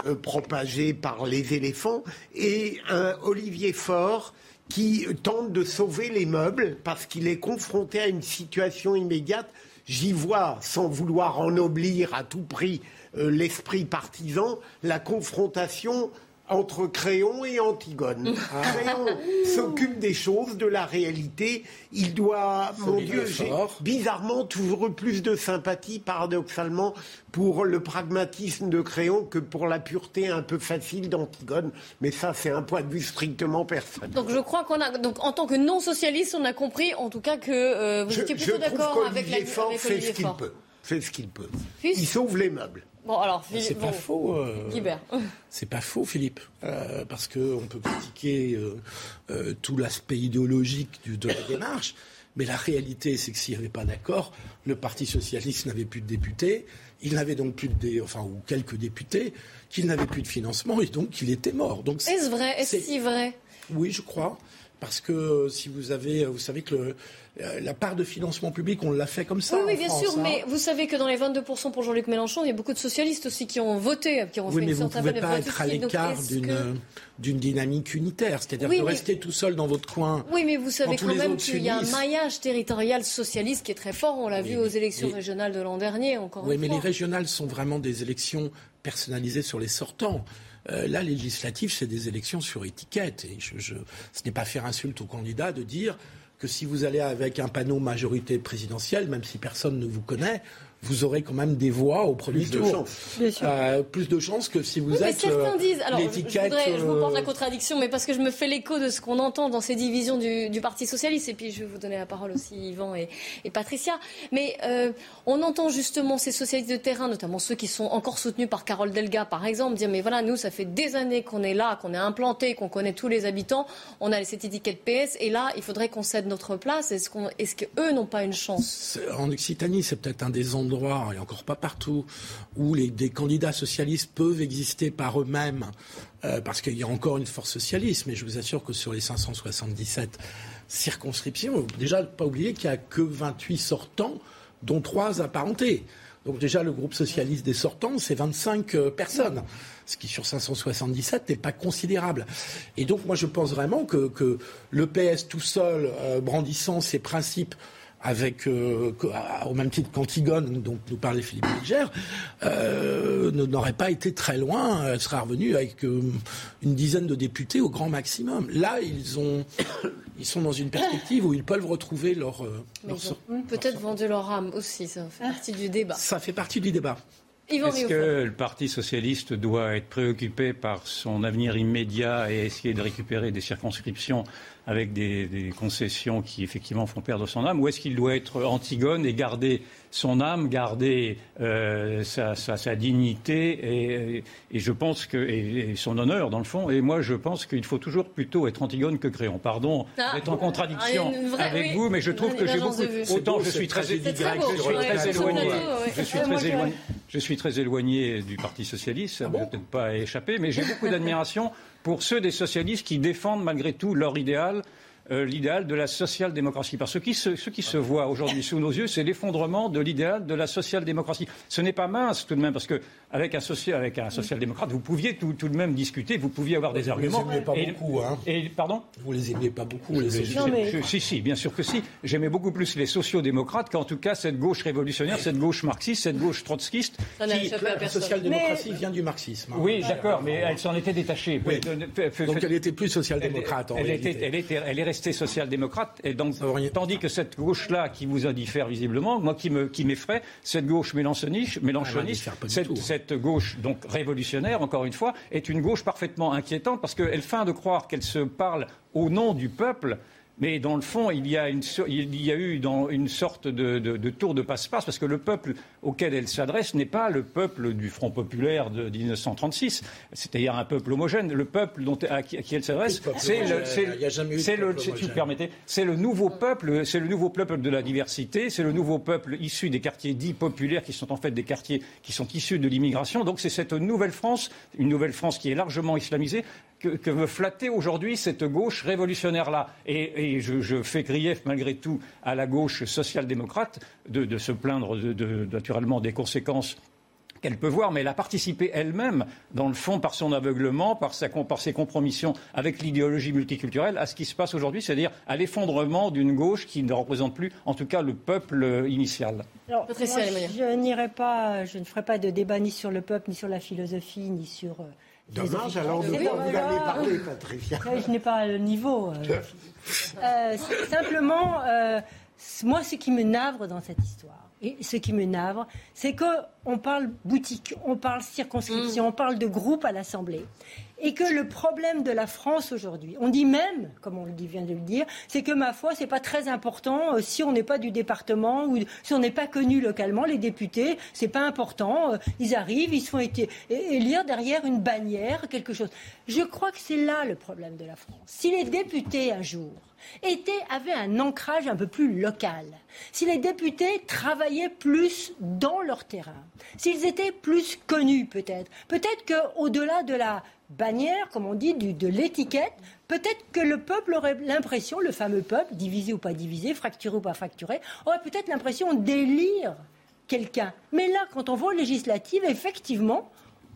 euh, propagés par les éléphants et un Olivier Faure qui tente de sauver les meubles parce qu'il est confronté à une situation immédiate. J'y vois, sans vouloir ennoblir à tout prix euh, l'esprit partisan, la confrontation entre Créon et Antigone. Créon s'occupe des choses, de la réalité. Il doit, mon Dieu, j'ai bizarrement toujours plus de sympathie, paradoxalement, pour le pragmatisme de Créon que pour la pureté un peu facile d'Antigone. Mais ça, c'est un point de vue strictement personnel. Donc je crois qu'on a, donc en tant que non socialiste, on a compris en tout cas que euh, vous Je, étiez plutôt d'accord avec, la, qu'Olivier Faure avec fait ce qu'il peut. Fait ce qu'il peut. Fils Il sauve les meubles. Bon alors, C'est pas faux. euh. C'est pas faux, Philippe, euh, parce qu'on peut critiquer euh, euh, tout l'aspect idéologique du- de la démarche, mais la réalité, c'est que s'il n'y avait pas d'accord, le Parti socialiste n'avait plus de députés, il n'avait donc plus de, dé- enfin, ou quelques députés, qu'il n'avait plus de financement et donc il était mort. Donc Est-ce vrai? Est-ce si vrai? Oui, je crois. Parce que euh, si vous avez, vous savez que le- euh, la part de financement public, on l'a fait comme ça. Oui, oui, en bien France, sûr, hein. mais vous savez que dans les 22% pour Jean-Luc Mélenchon, il y a beaucoup de socialistes aussi qui ont voté, qui ont Oui, fait mais une vous ne pouvez pas être à l'écart d'une que- d'une dynamique unitaire, c'est-à-dire Oui, de mais- rester tout seul dans votre coin. Oui, mais vous savez quand même qu'il y a un maillage territorial socialiste qui est très fort. On l'a vu aux élections mais- régionales de l'an dernier, encore Oui, une mais fois. les régionales sont vraiment des élections personnalisées sur les sortants. Euh, là, les législatives, c'est des élections sur étiquette. Et ce n'est pas faire insulte aux candidats de dire que si vous allez avec un panneau majorité présidentielle, même si personne ne vous connaît, vous aurez quand même des voix au premier Plus de tour. sûr. Euh, plus de chances que si vous Oui, mais êtes certains euh, disent. Alors, je, voudrais- je vous porte la euh, contradiction, mais parce que je me fais l'écho de ce qu'on entend dans ces divisions du, du Parti socialiste, et puis je vais vous donner la parole aussi, Yvan et, et Patricia. Mais euh, on entend justement ces socialistes de terrain, notamment ceux qui sont encore soutenus par Carole Delga, par exemple, dire mais voilà, nous, ça fait des années qu'on est là, qu'on est implanté, qu'on connaît tous les habitants, on a cette étiquette PS, et là, il faudrait qu'on cède notre place. Est-ce qu'eux n'ont pas une chance? En Occitanie, c'est peut-être un des endroits, et encore pas partout, où des candidats socialistes peuvent exister par eux-mêmes, euh, parce qu'il y a encore une force socialiste. Mais je vous assure que sur les 577 circonscriptions, déjà, pas oublier qu'il n'y a que 28 sortants, dont 3 apparentés. Donc déjà, le groupe socialiste des sortants, c'est 25 euh, personnes, ce qui sur 577 n'est pas considérable. Et donc moi, je pense vraiment que, que le PS tout seul, euh, brandissant ses principes avec, euh, au même titre qu'Antigone, dont nous parlait Philippe Bilger, euh, n'aurait pas été très loin, elle serait revenue avec euh, une dizaine de députés au grand maximum. Là, ils, ont, ils sont dans une perspective où ils peuvent retrouver leur... euh, leur ils sort- ont peut-être vendu leur âme aussi, ça fait partie du débat. Ça fait partie du débat. Est-ce que le Parti socialiste doit être préoccupé par son avenir immédiat et essayer de récupérer des circonscriptions avec des, des concessions qui effectivement font perdre son âme Ou est-ce qu'il doit être Antigone et garder son âme, garder euh, sa, sa- sa dignité et, et je pense que et, et son honneur dans le fond Et moi je pense qu'il faut toujours plutôt être Antigone que Créon. Pardon Ah. d'être en contradiction Ah, vraie- avec oui, vous, mais je trouve que j'ai beaucoup. Autant je suis très, beau. je le suis Ouais, très éloigné. plateau, ouais. Je suis moi, très éloigné. Je suis très éloigné du Parti socialiste, ça ne va peut-être pas échapper, mais j'ai beaucoup d'admiration pour ceux des socialistes qui défendent malgré tout leur idéal euh, l'idéal de la social-démocratie. Parce que ce qui se, ce qui se voit aujourd'hui sous nos yeux, c'est l'effondrement de l'idéal de la social-démocratie. Ce n'est pas mince tout de même, parce que avec un, social, avec un social-démocrate, vous pouviez tout, tout, de même discuter, vous pouviez avoir des vous arguments. les aimez pas et, beaucoup, hein. et, pardon? Vous les aimez pas beaucoup, les Je- Si, si, bien sûr que si. J'aimais beaucoup plus les sociaux-démocrates qu'en tout cas cette gauche révolutionnaire, cette gauche marxiste, cette gauche trotskiste. Ça n'a qui- La social-démocratie vient du marxisme. hein. Oui, d'accord, mais elle s'en était détachée. Oui. Fait- Donc elle était plus social-démocrate en elle, réalité. était- elle, était- elle est restée social-démocrate, et donc tandis que cette gauche-là, qui vous indiffère visiblement, moi qui me qui m'effraie, cette gauche mélanchoniste, mélanchoniste cette, tout. cette gauche donc révolutionnaire, encore une fois, est une gauche parfaitement inquiétante parce qu'elle feint de croire qu'elle se parle au nom du peuple. Mais dans le fond, il y a, une, so- il y a eu dans une sorte de, de- de tour de passe-passe, parce que le peuple auquel elle s'adresse n'est pas le peuple du Front populaire de 1936, c'est-à-dire un peuple homogène. Le peuple dont, à, qui, à qui elle s'adresse, c'est le, c'est- si permettez, c'est nouveau peuple, c'est le nouveau peuple de la diversité, c'est le nouveau peuple issu des quartiers dits populaires, qui sont en fait des quartiers qui sont issus de l'immigration. Donc c'est cette nouvelle France, une nouvelle France qui est largement islamisée, que, que veut flatter aujourd'hui cette gauche révolutionnaire-là. Et, et je, je fais grief malgré tout à la gauche social-démocrate de, de se plaindre de- de- naturellement des conséquences qu'elle peut voir, mais elle a participé elle-même, dans le fond, par son aveuglement, par, sa, par ses compromissions avec l'idéologie multiculturelle, à ce qui se passe aujourd'hui, c'est-à-dire à l'effondrement d'une gauche qui ne représente plus, en tout cas, le peuple euh, initial. Alors, Patricia moi, Lemoyne. je n'irai pas, je ne ferai pas de débat ni sur le peuple, ni sur la philosophie, ni sur. Dommage, alors de quoi vous allez parler, Patricia Je n'ai pas le niveau. euh, Euh, simplement, euh, moi, ce qui me navre dans cette histoire, et ce qui me navre, c'est qu'on parle boutique, on parle circonscription, on parle de groupe à l'Assemblée. Et que le problème de la France aujourd'hui, on dit même, comme on vient de le dire, c'est que ma foi, c'est pas très important euh, si on n'est pas du département ou si on n'est pas connu localement. Les députés, c'est pas important. euh, ils arrivent, ils se font été- élire derrière une bannière, quelque chose. Je crois que c'est là le problème de la France. Si les députés un jour étaient, avaient un ancrage un peu plus local, si les députés travaillaient plus dans leur terrain, s'ils étaient plus connus peut-être, peut-être qu'au-delà de la bannière, comme on dit, du- de l'étiquette, peut-être que le peuple aurait l'impression, le fameux peuple, divisé ou pas divisé, fracturé ou pas fracturé, aurait peut-être l'impression d'élire quelqu'un. Mais là, quand on va aux législatives, effectivement,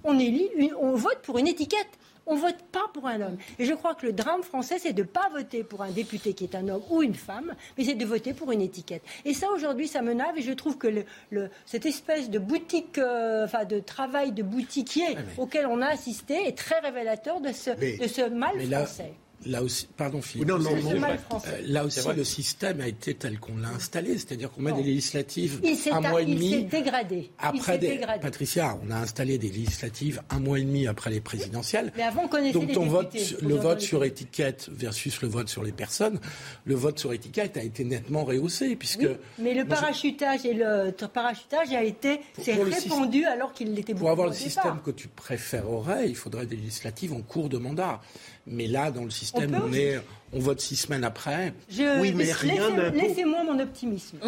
on vote pour une étiquette. On vote pas pour un homme. Et je crois que le drame français, c'est de ne pas voter pour un député qui est un homme ou une femme, mais c'est de voter pour une étiquette. Et ça, aujourd'hui, ça me nave et je trouve que le- le- cette espèce de boutique, euh, enfin de travail de boutiquier auquel on a assisté est très révélateur de ce, Mais- de ce mal là, français. Là aussi, pardon Philippe. Non, non, non. Euh, là aussi, le système a été tel qu'on l'a installé, c'est-à-dire qu'on met Non. des législatives s'est un mois et il s'est demi dégradé. Il après s'est des. dégradé. Patricia, on a installé des législatives un mois et demi après les présidentielles. Mais avant, on connaissait Donc les ton vote, le vote sur étiquette versus le vote sur les personnes, le vote sur étiquette a été nettement rehaussé puisque Oui, mais le parachutage et le parachutage a été le répandu alors qu'il l'était beaucoup Pour avoir le départ. système que tu préférerais, il faudrait des législatives en cours de mandat. Mais là, dans le système, On peut on, est, on vote six semaines après. Je- Oui, mais laissez- rien n'impose- Laissez-moi mon optimisme.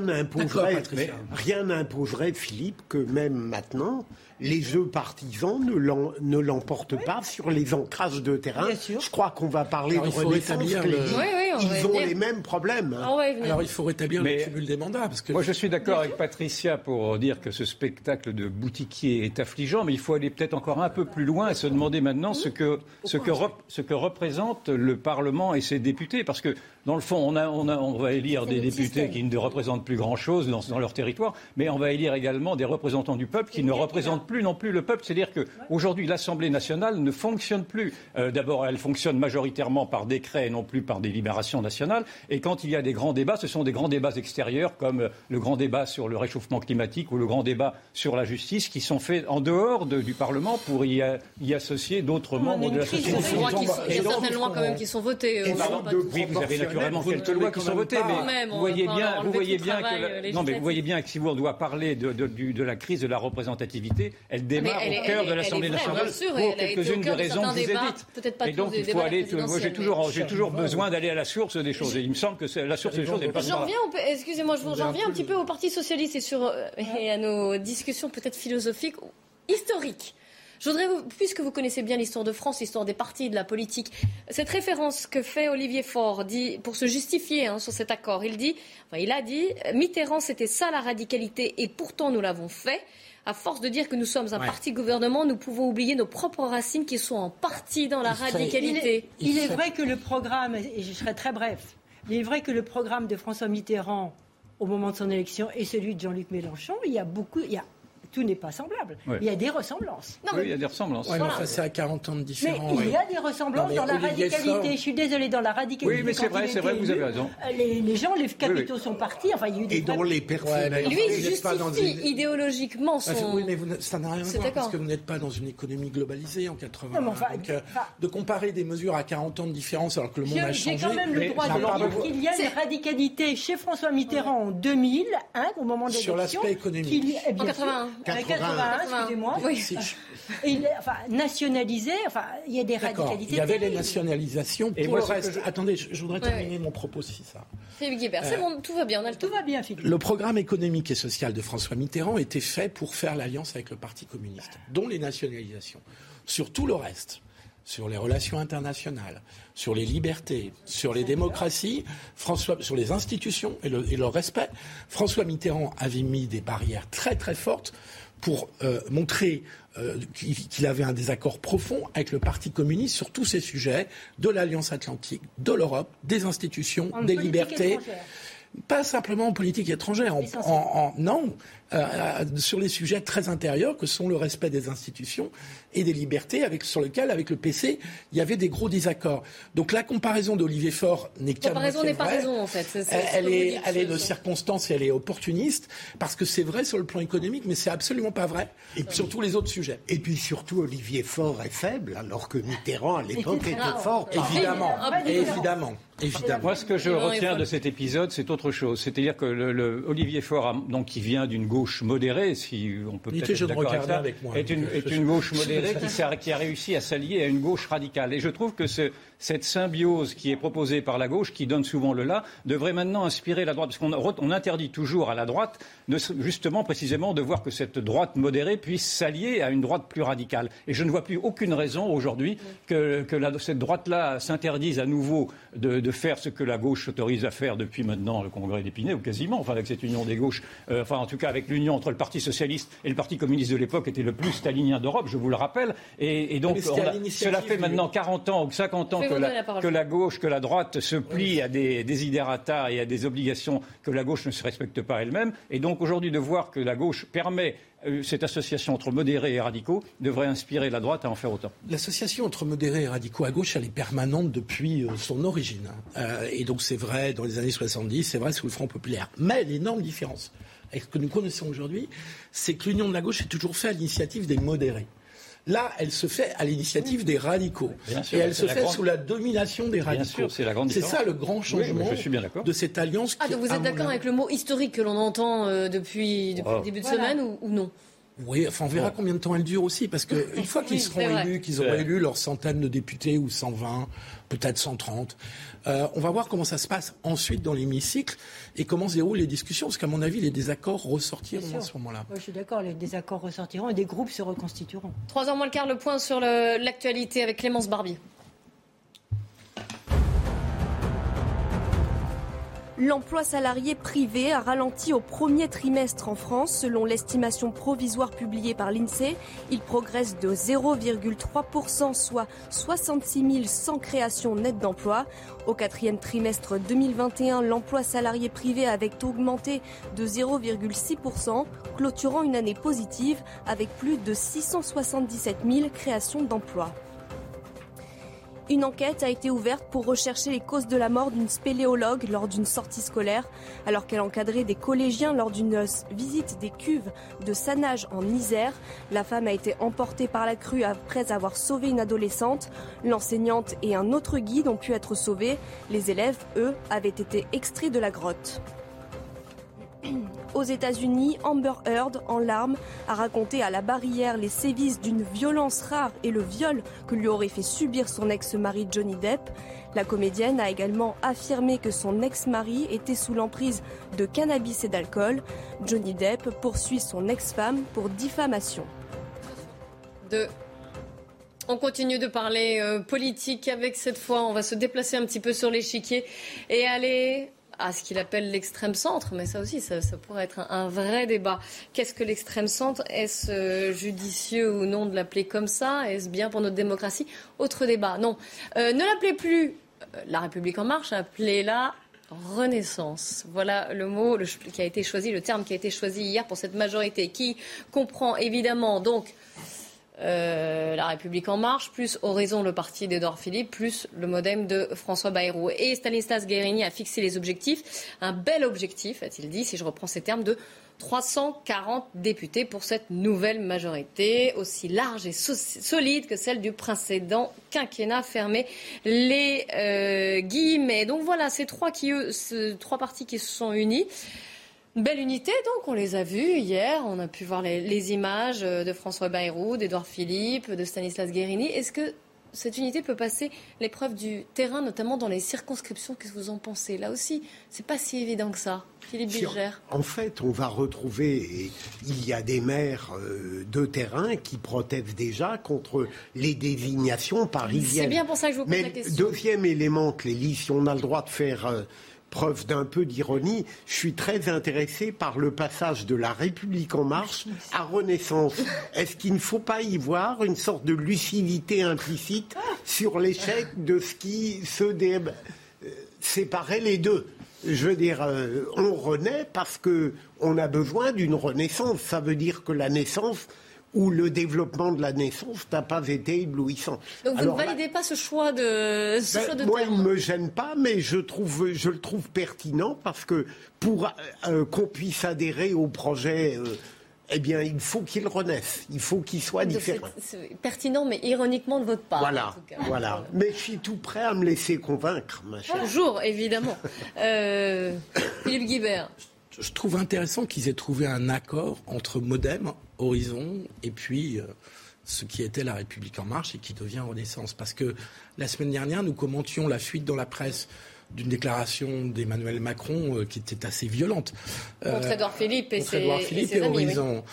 N'imposerait, rien n'imposerait, Philippe, que même maintenant, les jeux partisans ne l'em- ne l'emportent pas sur les ancrages de terrain. Bien sûr. Je crois qu'on va parler Alors, de il faut renaissance. rétablir les- le- Oui, oui, on va Ils ont les mêmes problèmes. hein. Ah. Alors il faut rétablir Mais- le cumul des mandats. Parce que Moi, je suis d'accord avec Patricia pour dire que ce spectacle de boutiquier est affligeant, mais il faut aller peut-être encore un peu plus loin et se demander maintenant ce que, ce que, rep- ce que représente le Parlement et ses députés. Parce que, dans le fond, on, a, on, a, on va élire des députés système. qui ne représentent plus grand-chose dans, dans leur territoire, mais on va élire également des représentants du peuple qui ne représentent plus non plus le peuple. C'est-à-dire qu'aujourd'hui, l'Assemblée nationale ne fonctionne plus. Euh, D'abord, elle fonctionne majoritairement par décret et non plus par délibération nationale. Et quand il y a des grands débats, ce sont des grands débats extérieurs comme euh, le grand débat sur le réchauffement climatique ou le grand débat sur la justice qui sont faits en dehors de- du Parlement pour y, a- y associer d'autres membres de la société Il y a certaines lois quand même qui sont votées. euh, Oui, vous avez naturellement quelques lois qui sont votées, mais Quand même, on vous va voyez bien, vous voyez que non, mais vous voyez bien que si on doit parler de, de- du- de la crise de la représentativité, elle démarre elle au cœur de l'Assemblée nationale pour quelques-unes de raisons que vous pas Et donc il faut aller. Moi, j'ai toujours, j'ai toujours besoin d'aller à la source des choses. Et il me semble que la source des choses n'est pas J'en reviens, excusez-moi, je vous- j'en reviens un petit peu au Parti socialiste et, sur, euh, et à nos discussions peut-être philosophiques, ou historiques. Je voudrais, puisque vous connaissez bien l'histoire de France, l'histoire des partis, de la politique, cette référence que fait Olivier Faure dit, pour se justifier hein, sur cet accord, il dit, enfin, il a dit, Mitterrand, c'était ça la radicalité, et pourtant nous l'avons fait à force de dire que nous sommes un parti gouvernement, nous pouvons oublier nos propres racines qui sont en partie dans la radicalité. Il est, vrai que le programme, et je serai très bref, il est vrai que le programme de François Mitterrand au moment de son élection et celui de Jean-Luc Mélenchon, il y a beaucoup, il y a tout n'est pas semblable. Il y a des ressemblances. oui, il y a des ressemblances. Ouais, enfin, c'est à 40 ans de différence. Mais il y a des ressemblances dans la radicalité. Je suis désolée, dans la radicalité. Oui, mais c'est vrai, c'est vrai, vous avez raison. Les, gens, les capitaux sont partis. Enfin, il y a eu des. Et dans les personnalités. Lui, il justifie idéologiquement son. Oui, mais vous, ça n'a rien à voir parce que vous n'êtes pas dans une économie globalisée en 80. Non, enfin, Donc, euh, de comparer des mesures à 40 ans de différence alors que le monde a changé. J'ai quand même le droit de dire qu'il y a une radicalité chez François Mitterrand en 2000, au moment de l'élection. Sur l'aspect économique. En 81. 81 excusez-moi. Oui. il enfin, nationalisé, enfin, il y a des radicalités. Il y avait les nationalisations. Pour le reste, attendez, je, voudrais terminer mon propos si ça. Philippe Guibert, c'est bon, tout va bien, on a le tout va bien, Philippe. Le programme économique et social de François Mitterrand était fait pour faire l'alliance avec le Parti communiste, dont les nationalisations. Sur tout le reste, sur les relations internationales, sur les libertés, sur les démocraties, François, sur les institutions et, et leur respect, François Mitterrand avait mis des barrières très très fortes pour euh, montrer euh, qu'il avait un désaccord profond avec le Parti communiste sur tous ces sujets, de l'Alliance atlantique, de l'Europe, des institutions, des libertés. Pas simplement en politique étrangère, en, non, euh, sur les sujets très intérieurs que sont le respect des institutions et des libertés, avec, sur lesquels, avec le PC, il y avait des gros désaccords. Donc la comparaison d'Olivier Faure n'est qu'à comparaison n'est pas raison, en fait. elle, est, elle est de circonstance et elle est opportuniste, parce que c'est vrai sur le plan économique, mais c'est absolument pas vrai et sur tous les autres sujets. Et puis surtout, Olivier Faure est faible, alors que Mitterrand, à l'époque, était fort. Évidemment, évidemment. Évidemment. Moi, ce que je retiens de cet épisode, c'est autre chose. C'est-à-dire que le, Olivier Faure, donc, qui vient d'une gauche modérée, si on peut peut-être être d'accord avec ça, est une, est une gauche modérée qui, qui, a réussi à s'allier à une gauche radicale. Et je trouve que ce, cette symbiose qui est proposée par la gauche, qui donne souvent le là, devrait maintenant inspirer la droite. Parce qu'on on interdit toujours à la droite, de, justement, précisément, de voir que cette droite modérée puisse s'allier à une droite plus radicale. Et je ne vois plus aucune raison aujourd'hui que, que la, cette droite-là s'interdise à nouveau de, de, faire ce que la gauche autorise à faire depuis maintenant le congrès d'Épinay, ou quasiment, enfin avec cette union des gauches, euh, enfin en tout cas avec l'union entre le Parti socialiste et le Parti communiste de l'époque était le plus stalinien d'Europe, je vous le rappelle. Et, et donc cela fait maintenant 40 ans ou 50 ans que la, gauche, que la droite se plie à des desiderata et à des obligations que la gauche ne se respecte pas elle-même. Et donc aujourd'hui de voir que la gauche permet euh, cette association entre modérés et radicaux devrait inspirer la droite à en faire autant. L'association entre modérés et radicaux à gauche, elle est permanente depuis euh, son origine. Euh, et donc c'est vrai dans les années 70, c'est vrai sous le Front populaire. Mais l'énorme différence avec ce que nous connaissons aujourd'hui, c'est que l'union de la gauche est toujours faite à l'initiative des modérés. Là, elle se fait à l'initiative des radicaux. et elle se fait sous la domination des radicaux. c'est ça le grand changement de cette alliance. Ah, donc vous êtes d'accord avec le mot historique que l'on entend euh, depuis, depuis le oh. début de semaine ou, non? Oui, enfin, on verra combien de temps elle dure aussi, parce qu'une fois qu'ils seront élus, qu'ils auront élu leurs centaines de députés, ou 120, peut-être 130, euh, on va voir comment ça se passe ensuite dans l'hémicycle et comment se déroulent les discussions, parce qu'à mon avis, les désaccords ressortiront à ce moment-là. je suis d'accord, les désaccords ressortiront et des groupes se reconstitueront. Trois ans moins le quart, le point sur l'actualité avec Clémence Barbier. L'emploi salarié privé a ralenti au premier trimestre en France. Selon l'estimation provisoire publiée par l'INSEE, il progresse de 0,3%, soit 66 100 créations nettes d'emplois. Au quatrième trimestre 2021, l'emploi salarié privé avait augmenté de 0,6%, clôturant une année positive avec plus de 677 000 créations d'emplois. Une enquête a été ouverte pour rechercher les causes de la mort d'une spéléologue lors d'une sortie scolaire, alors qu'elle encadrait des collégiens lors d'une visite des cuves de Sanage en Isère. La femme a été emportée par la crue après avoir sauvé une adolescente. L'enseignante et un autre guide ont pu être sauvés. Les élèves, eux, avaient été extraits de la grotte. Aux États-Unis, Amber Heard, en larmes, a raconté à la barrière les sévices d'une violence rare et le viol que lui aurait fait subir son ex-mari Johnny Depp. La comédienne a également affirmé que son ex-mari était sous l'emprise de cannabis et d'alcool. Johnny Depp poursuit son ex-femme pour diffamation. On continue de parler euh, politique avec cette fois. On va se déplacer un petit peu sur l'échiquier et aller à ce qu'il appelle l'extrême centre, mais ça aussi, ça, pourrait être un, vrai débat. Qu'est-ce que l'extrême centre? Est-ce euh, judicieux ou non de l'appeler comme ça? Est-ce bien pour notre démocratie? Autre débat. Non, euh, ne l'appelez plus La République en marche, appelez-la Renaissance. Voilà le mot qui a été choisi, le terme qui a été choisi hier pour cette majorité, qui comprend évidemment donc euh, La République en marche, plus Horizon, le parti d'Edouard Philippe, plus le modem de François Bayrou. Et Stanislas Guérini a fixé les objectifs, un bel objectif, a-t-il dit, si je reprends ces termes, de 340 députés pour cette nouvelle majorité, aussi large et solide que celle du précédent quinquennat fermé les euh, guillemets. Donc voilà, ces trois, qui, ces trois partis qui se sont unis. Belle unité, donc, on les a vus hier. On a pu voir les, images de François Bayrou, d'Edouard Philippe, de Stanislas Guérini. Est-ce que cette unité peut passer l'épreuve du terrain, notamment dans les circonscriptions? Qu'est-ce que vous en pensez? Là aussi, c'est pas si évident que ça. Philippe Bilger. En fait, on va retrouver, il y a des maires euh, de terrain qui protestent déjà contre les désignations parisiennes. C'est bien pour ça que je vous pose Mais la question. Deuxième élément, Clélie, si on a le droit de faire. Euh, preuve d'un peu d'ironie, je suis très intéressé par le passage de la République en marche à Renaissance. Est-ce qu'il ne faut pas y voir une sorte de lucidité implicite sur l'échec de ce qui se dé... Euh, séparait les deux? Je veux dire, euh, on renaît parce que on a besoin d'une renaissance. Ça veut dire que la naissance où le développement de la naissance n'a pas été éblouissant. Donc vous ne validez pas ce choix de, ce ben, choix de Moi, il ne me gêne pas, mais je, trouve, je le trouve pertinent parce que pour euh, qu'on puisse adhérer au projet... Euh, eh bien, il faut qu'il renaisse, il faut qu'il soit différent. C'est pertinent, mais ironiquement de votre part. Voilà, voilà. Mais je suis tout prêt à me laisser convaincre, ma chère. Toujours, évidemment. Euh, Philippe Guibert je trouve intéressant qu'ils aient trouvé un accord entre Modem, Horizon et puis euh, ce qui était la République en marche et qui devient Renaissance. Parce que la semaine dernière, nous commentions la fuite dans la presse d'une déclaration d'Emmanuel Macron euh, qui était assez violente. Euh, contre Edouard Philippe et, contre Edouard Philippe et, Horizon.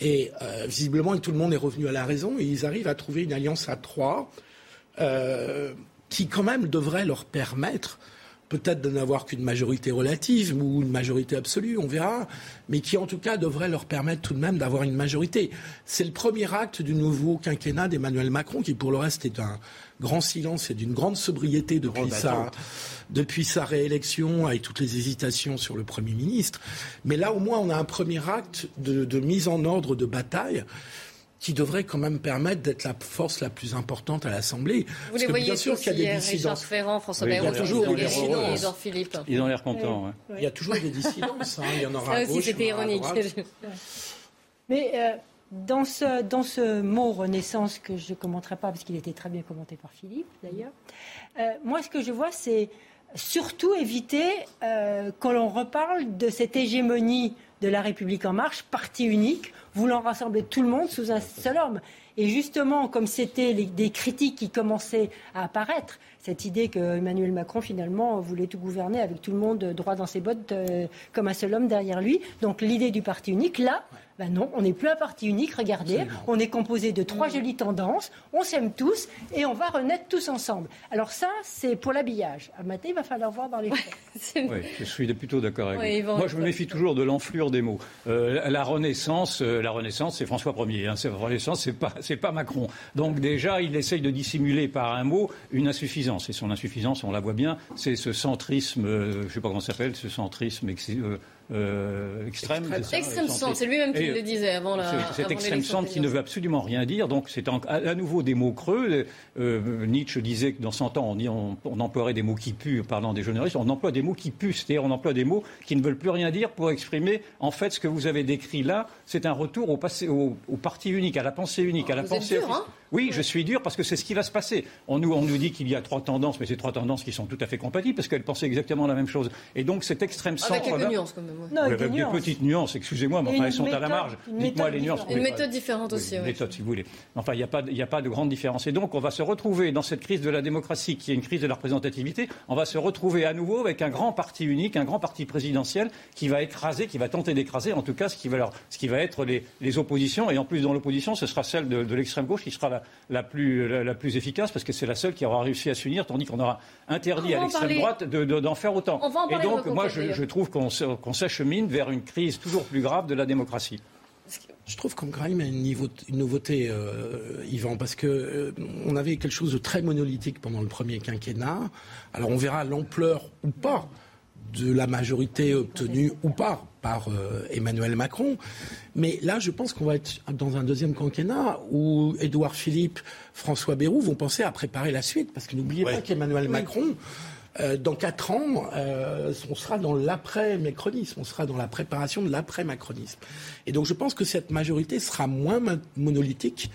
Et visiblement, tout le monde est revenu à la raison et ils arrivent à trouver une alliance à trois qui, quand même, devrait leur permettre peut-être de n'avoir qu'une majorité relative ou une majorité absolue, on verra, mais qui en tout cas devrait leur permettre tout de même d'avoir une majorité. C'est le premier acte du nouveau quinquennat d'Emmanuel Macron, qui pour le reste est un grand silence et d'une grande sobriété depuis sa, depuis sa réélection, avec toutes les hésitations sur le Premier ministre. Mais là, au moins, on a un premier acte de, de mise en ordre de bataille qui devrait quand même permettre d'être la force la plus importante à l'Assemblée. Vous les voyez bien sûr qu'il y a des dissidents. Ferrand, François oui, il y a toujours des dissidents. Philippe. Ils ont l'air contents. Il y a toujours des dissidences. Hein. Il y en aura Ça aussi, c'était ironique. Mais euh, dans, ce, dans ce mot Renaissance, que je ne commenterai pas parce qu'il était très bien commenté par Philippe d'ailleurs, euh, moi ce que je vois, c'est surtout éviter euh, quand l'on reparle de cette hégémonie de la République en marche, parti unique, voulant rassembler tout le monde sous un seul homme. Et justement, comme c'était des critiques qui commençaient à apparaître, cette idée que Emmanuel Macron finalement voulait tout gouverner avec tout le monde droit dans ses bottes euh, comme un seul homme derrière lui. Donc l'idée du parti unique, là, ben non, on n'est plus un parti unique, regardez, on est composé de trois jolies tendances, on s'aime tous et on va renaître tous ensemble. Alors ça, c'est pour l'habillage. À matin, il va falloir voir dans les faits. oui, je suis plutôt d'accord avec vous. Moi, je me méfie toujours de l'enflure des mots. Euh, la Renaissance, euh, la Renaissance, c'est François Ier. Hein, la Renaissance, c'est pas, c'est pas Macron. Donc déjà, il essaye de dissimuler par un mot une insuffisance. Et son insuffisance, on la voit bien, c'est ce centrisme, euh, je ne sais pas comment ça s'appelle, ce centrisme euh, extrême. Extrême centre, c'est lui-même qui le disait avant la. Cet extrême centre qui ne veut absolument rien dire, donc c'est à, nouveau des mots creux. Euh, Nietzsche disait que dans 100 ans, on, on, emploierait des mots qui puent, parlant des journalistes, on emploie des mots qui puent, c'est-à-dire on emploie des mots qui ne veulent plus rien dire pour exprimer, en fait, ce que vous avez décrit là, c'est un retour au, passé, au, parti unique, à la pensée unique, à la pensée. Hein oui, je suis dur parce que c'est ce qui va se passer. On nous, on nous dit qu'il y a trois tendances, mais c'est trois tendances qui sont tout à fait compatibles parce qu'elles pensaient exactement la même chose. Et donc cet extrême centre. Avec quelques nuances quand même. Non, avec des petites nuances, excusez-moi, mais enfin, elles sont à la marge. Dites-moi les nuances. Une méthode différente aussi, Une méthode, si vous voulez. Enfin, il n'y a, pas, a pas de grande différence. Et donc, on va se retrouver dans cette crise de la démocratie, qui est une crise de la représentativité, on va se retrouver à nouveau avec un grand parti unique, un grand parti présidentiel qui va écraser, qui va tenter d'écraser, en tout cas, ce qui va, leur, ce qui va être les, les, oppositions. Et en plus, dans l'opposition, ce sera celle de, de l'extrême gauche qui sera la, la plus, la, la, plus efficace, parce que c'est la seule qui aura réussi à s'unir, tandis qu'on aura interdit à l'extrême droite d'en de, de, faire autant. Et donc, moi, je, je, trouve qu'on qu s'achemine vers une crise toujours plus grave de la démocratie. Je trouve quand même une, niveau, une nouveauté, euh, Yvan, parce que euh, on avait quelque chose de très monolithique pendant le premier quinquennat. Alors on verra l'ampleur ou pas de la majorité obtenue ou pas par euh, Emmanuel Macron. Mais là, je pense qu'on va être dans un deuxième quinquennat où Édouard Philippe, François Bayrou vont penser à préparer la suite. Parce que n'oubliez ouais. pas qu'Emmanuel oui. Macron, euh, dans quatre ans, euh, on sera dans l'après-macronisme, on sera dans la préparation de l'après-macronisme. Et donc je pense que cette majorité sera moins monolithique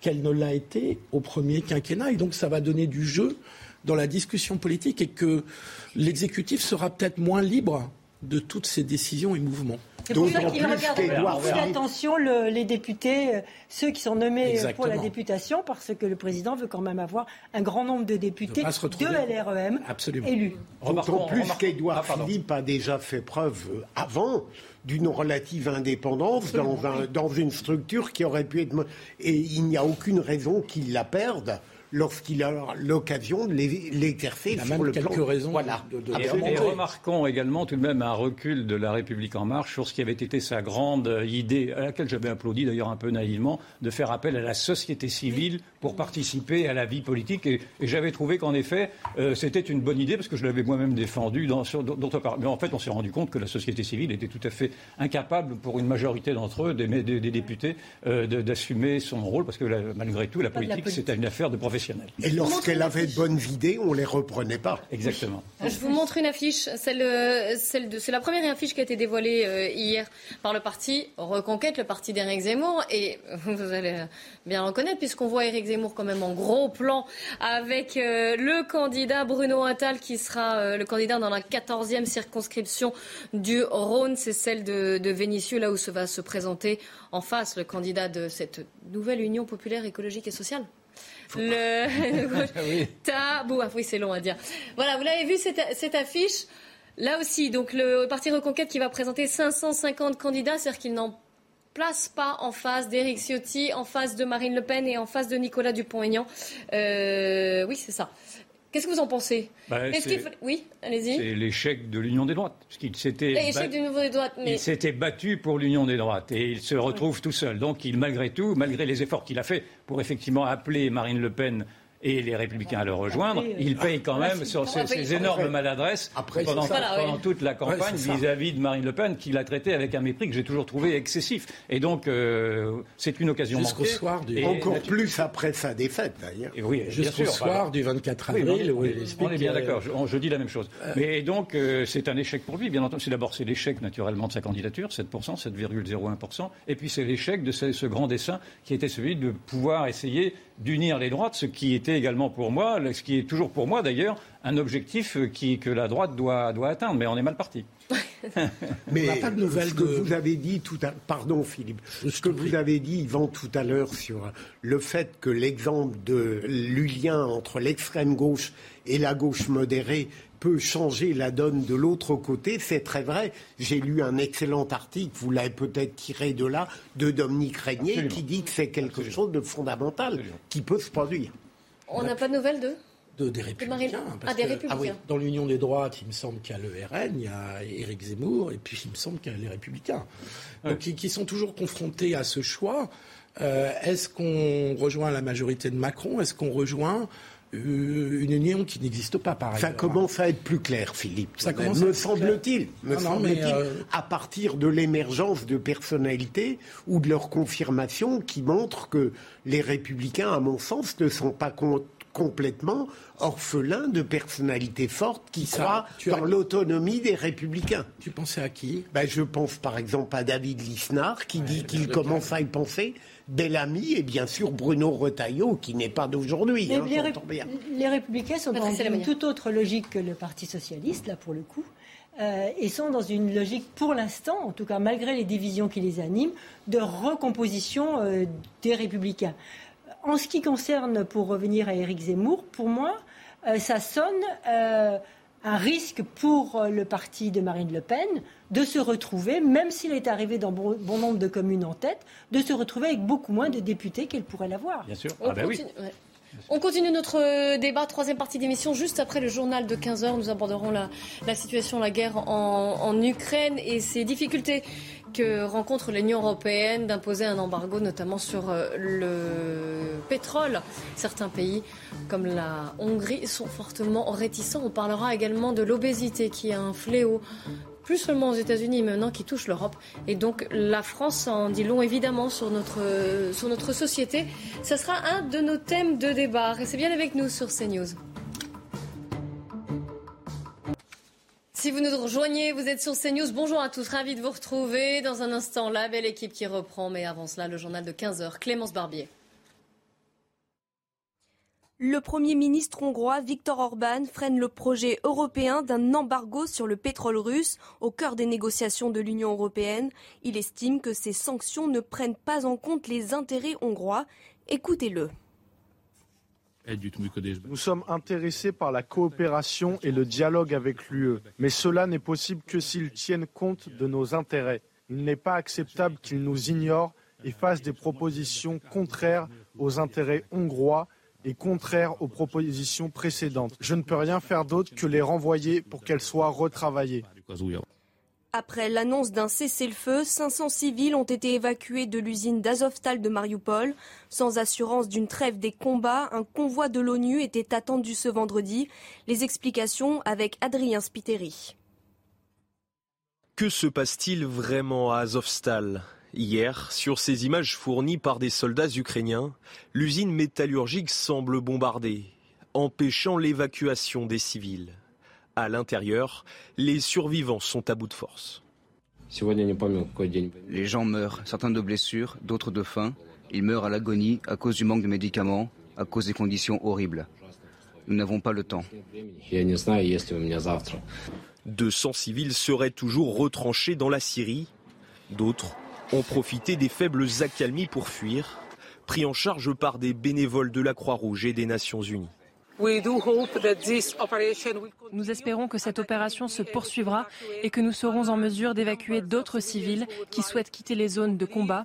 qu'elle ne l'a été au premier quinquennat. Et donc ça va donner du jeu dans la discussion politique et que l'exécutif sera peut-être moins libre de toutes ces décisions et mouvements. C'est pour ça qu'il regarde. Avec beaucoup d'attention le, les députés, euh, ceux qui sont nommés Exactement. pour la députation, parce que le président veut quand même avoir un grand nombre de députés de LREM Absolument. élus. D'autant plus qu'Édouard ah, Philippe a déjà fait preuve euh, avant d'une relative indépendance dans, un, dans, une structure qui aurait pu être... Et il n'y a aucune raison qu'il la perde lorsqu'il a l'occasion de l'exercer sur même le quelques plan. raisons voilà. de, de et, et, remarquons également tout de même un recul de la République en marche sur ce qui avait été sa grande idée, à laquelle j'avais applaudi d'ailleurs un peu naïvement, de faire appel à la société civile pour participer à la vie politique. Et, et j'avais trouvé qu'en effet, euh, c'était une bonne idée parce que je l'avais moi-même défendu d'autre part. Mais en fait, on s'est rendu compte que la société civile était tout à fait incapable pour une majorité d'entre eux, des, des, des députés, euh, d'assumer son rôle parce que la, malgré tout, la politique, politique. c'était une affaire de professionnels. Et lorsqu'elle avait de bonnes idées, on ne les reprenait pas. Exactement. Je vous montre une affiche. Celle, celle de, c'est la première affiche qui a été dévoilée euh, hier par le parti Reconquête, le parti d'Éric Zemmour. Et vous allez bien reconnaître, puisqu'on voit Éric Zemmour quand même en gros plan avec euh, le candidat Bruno Attal, qui sera euh, le candidat dans la 14e circonscription du Rhône. C'est celle de, de Vénissieux, là où se va se présenter en face le candidat de cette nouvelle Union populaire écologique et sociale. Le oui. tabou. Oui, c'est long à dire. Voilà, vous l'avez vu cette, cette, affiche. Là aussi, donc le Parti Reconquête qui va présenter 550 candidats, c'est-à-dire qu'il n'en place pas en face d'Éric Ciotti, en face de Marine Le Pen et en face de Nicolas Dupont-Aignan. Euh, oui, c'est ça. Qu'est-ce que vous en pensez bah, faut... Oui, allez-y. C'est l'échec de l'Union des droites. De l'Union des droites. Mais... Il s'était battu pour l'Union des droites et il se retrouve oui. tout seul. Donc, il, malgré tout, malgré les efforts qu'il a fait pour effectivement appeler Marine Le Pen et les Républicains à le rejoindre, il paye quand même sur ces, ces énormes maladresses Après, pendant, ça, pendant toute la campagne vis-à-vis -vis de Marine Le Pen, qui l'a traité avec un mépris que j'ai toujours trouvé excessif. Et donc, euh, c'est une occasion Jusqu'au soir du... Et Encore plus après sa défaite, d'ailleurs. Oui, Jusqu'au soir du 24 avril. Oui, oui, on, est bien d'accord, je, je, dis la même chose. Euh... Mais donc, euh, c'est un échec pour lui, bien entendu. D'abord, c'est l'échec, naturellement, de sa candidature, 7%, 7,01%. Et puis, c'est l'échec de ce, ce grand dessin qui était celui de pouvoir essayer d'unir les droites, ce qui était également pour moi, ce qui est toujours pour moi d'ailleurs, un objectif qui, que la droite doit, doit atteindre. Mais on est mal parti. Mais on pas de nouvelles ce que de... vous avez dit tout à pardon Philippe, ce que vous avez dit Yvan tout à l'heure sur le fait que l'exemple de du lien entre l'extrême gauche et la gauche modérée peut changer la donne de l'autre côté, c'est très vrai. J'ai lu un excellent article, vous l'avez peut-être tiré de là, de Dominique Régnier, Absolument. qui dit que c'est quelque Absolument. chose de fondamental Absolument. qui peut se produire. On n'a pas de nouvelles d'eux? De, des républicains. Ah, des républicains. Ah oui, dans l'Union des droites, il me semble qu'il y a le RN, il y a Éric Zemmour, et puis il me semble qu'il y a les républicains. Donc, qui, qui, sont toujours confrontés à ce choix. Euh, Est-ce qu'on rejoint la majorité de Macron? Est-ce qu'on rejoint une union qui n'existe pas par Ça ailleurs? commence à être plus clair, Philippe. Ça commence me semble-t-il. Me semble-t-il. Euh... À partir de l'émergence de personnalités ou de leur confirmation qui montrent que les républicains, à mon sens, ne sont pas complètement orphelins de personnalités fortes qui croient dans as... l'autonomie des républicains. Tu pensais à qui? Ben, Je pense par exemple à David Lisnard qui ouais, dit qu'il commence bien. à y penser. Bellamy et bien sûr Bruno Retailleau, qui n'est pas d'aujourd'hui. Hein, les, ré bien. les, républicains sont dans une toute autre logique que le Parti socialiste, là pour le coup. euh, et sont dans une logique, pour l'instant, en tout cas malgré les divisions qui les animent, de recomposition euh, des républicains. En ce qui concerne, pour revenir à Éric Zemmour, pour moi, euh, ça sonne un risque pour le parti de Marine Le Pen de se retrouver, même s'il est arrivé dans bon, nombre de communes en tête, de se retrouver avec beaucoup moins de députés qu'elle pourrait l'avoir. Bien sûr. Ah ben oui. On continue notre euh, débat, troisième partie d'émission. Juste après le journal de 15h, nous aborderons la, situation, la guerre en, Ukraine et ses difficultés que rencontre l'Union européenne d'imposer un embargo, notamment sur euh, le pétrole. Certains pays, comme la Hongrie, sont fortement réticents. On parlera également de l'obésité, qui est un fléau plus seulement aux États-Unis, maintenant qui touche l'Europe. Et donc la France en dit long évidemment sur notre, sur notre société. Ce sera un de nos thèmes de débat. Restez bien avec nous sur CNews. Si vous nous rejoignez, vous êtes sur CNews. Bonjour à tous, ravi de vous retrouver. Dans un instant, la belle équipe qui reprend. Mais avant cela, le journal de 15h. Clémence Barbier. Le Premier ministre hongrois Viktor Orban freine le projet européen d'un embargo sur le pétrole russe au cœur des négociations de l'Union européenne. Il estime que ces sanctions ne prennent pas en compte les intérêts hongrois. Écoutez-le. Nous sommes intéressés par la coopération et le dialogue avec l'UE, mais cela n'est possible que s'ils tiennent compte de nos intérêts. Il n'est pas acceptable qu'ils nous ignorent et fassent des propositions contraires aux intérêts hongrois est contraire aux propositions précédentes. Je ne peux rien faire d'autre que les renvoyer pour qu'elles soient retravaillées. Après l'annonce d'un cessez-le-feu, 500 civils ont été évacués de l'usine d'Azovstal de Mariupol. Sans assurance d'une trêve des combats, un convoi de l'ONU était attendu ce vendredi. Les explications avec Adrien Spiteri. Que se passe-t-il vraiment à Azovstal? Hier, sur ces images fournies par des soldats ukrainiens, l'usine métallurgique semble bombardée, empêchant l'évacuation des civils. À l'intérieur, les survivants sont à bout de force. Les gens meurent, certains de blessures, d'autres de faim. Ils meurent à l'agonie à cause du manque de médicaments, à cause des conditions horribles. Nous n'avons pas le temps. 200 civils seraient toujours retranchés dans la Syrie. D'autres ont profité des faibles accalmies pour fuir, pris en charge par des bénévoles de la Croix-Rouge et des Nations Unies. Nous espérons que cette opération se poursuivra et que nous serons en mesure d'évacuer d'autres civils qui souhaitent quitter les zones de combat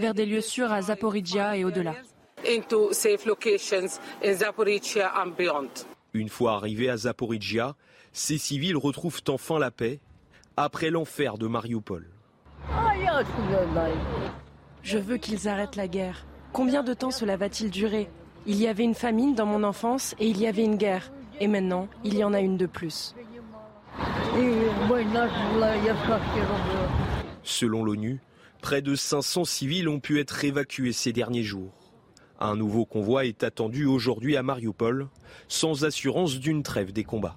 vers des lieux sûrs à Zaporizhia et au-delà. Une fois arrivés à Zaporizhia, ces civils retrouvent enfin la paix après l'enfer de Mariupol. Je veux qu'ils arrêtent la guerre. Combien de temps cela va-t-il durer? Il y avait une famine dans mon enfance et il y avait une guerre. Et maintenant, il y en a une de plus. Selon l'ONU, près de 500 civils ont pu être évacués ces derniers jours. Un nouveau convoi est attendu aujourd'hui à Mariupol, sans assurance d'une trêve des combats.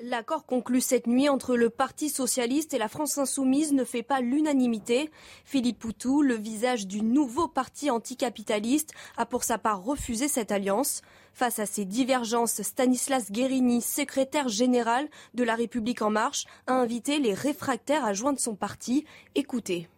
L'accord conclu cette nuit entre le Parti socialiste et la France insoumise ne fait pas l'unanimité. Philippe Poutou, le visage du nouveau parti anticapitaliste, a pour sa part refusé cette alliance. Face à ces divergences, Stanislas Guérini, secrétaire général de la République en marche, a invité les réfractaires à joindre son parti. Écoutez.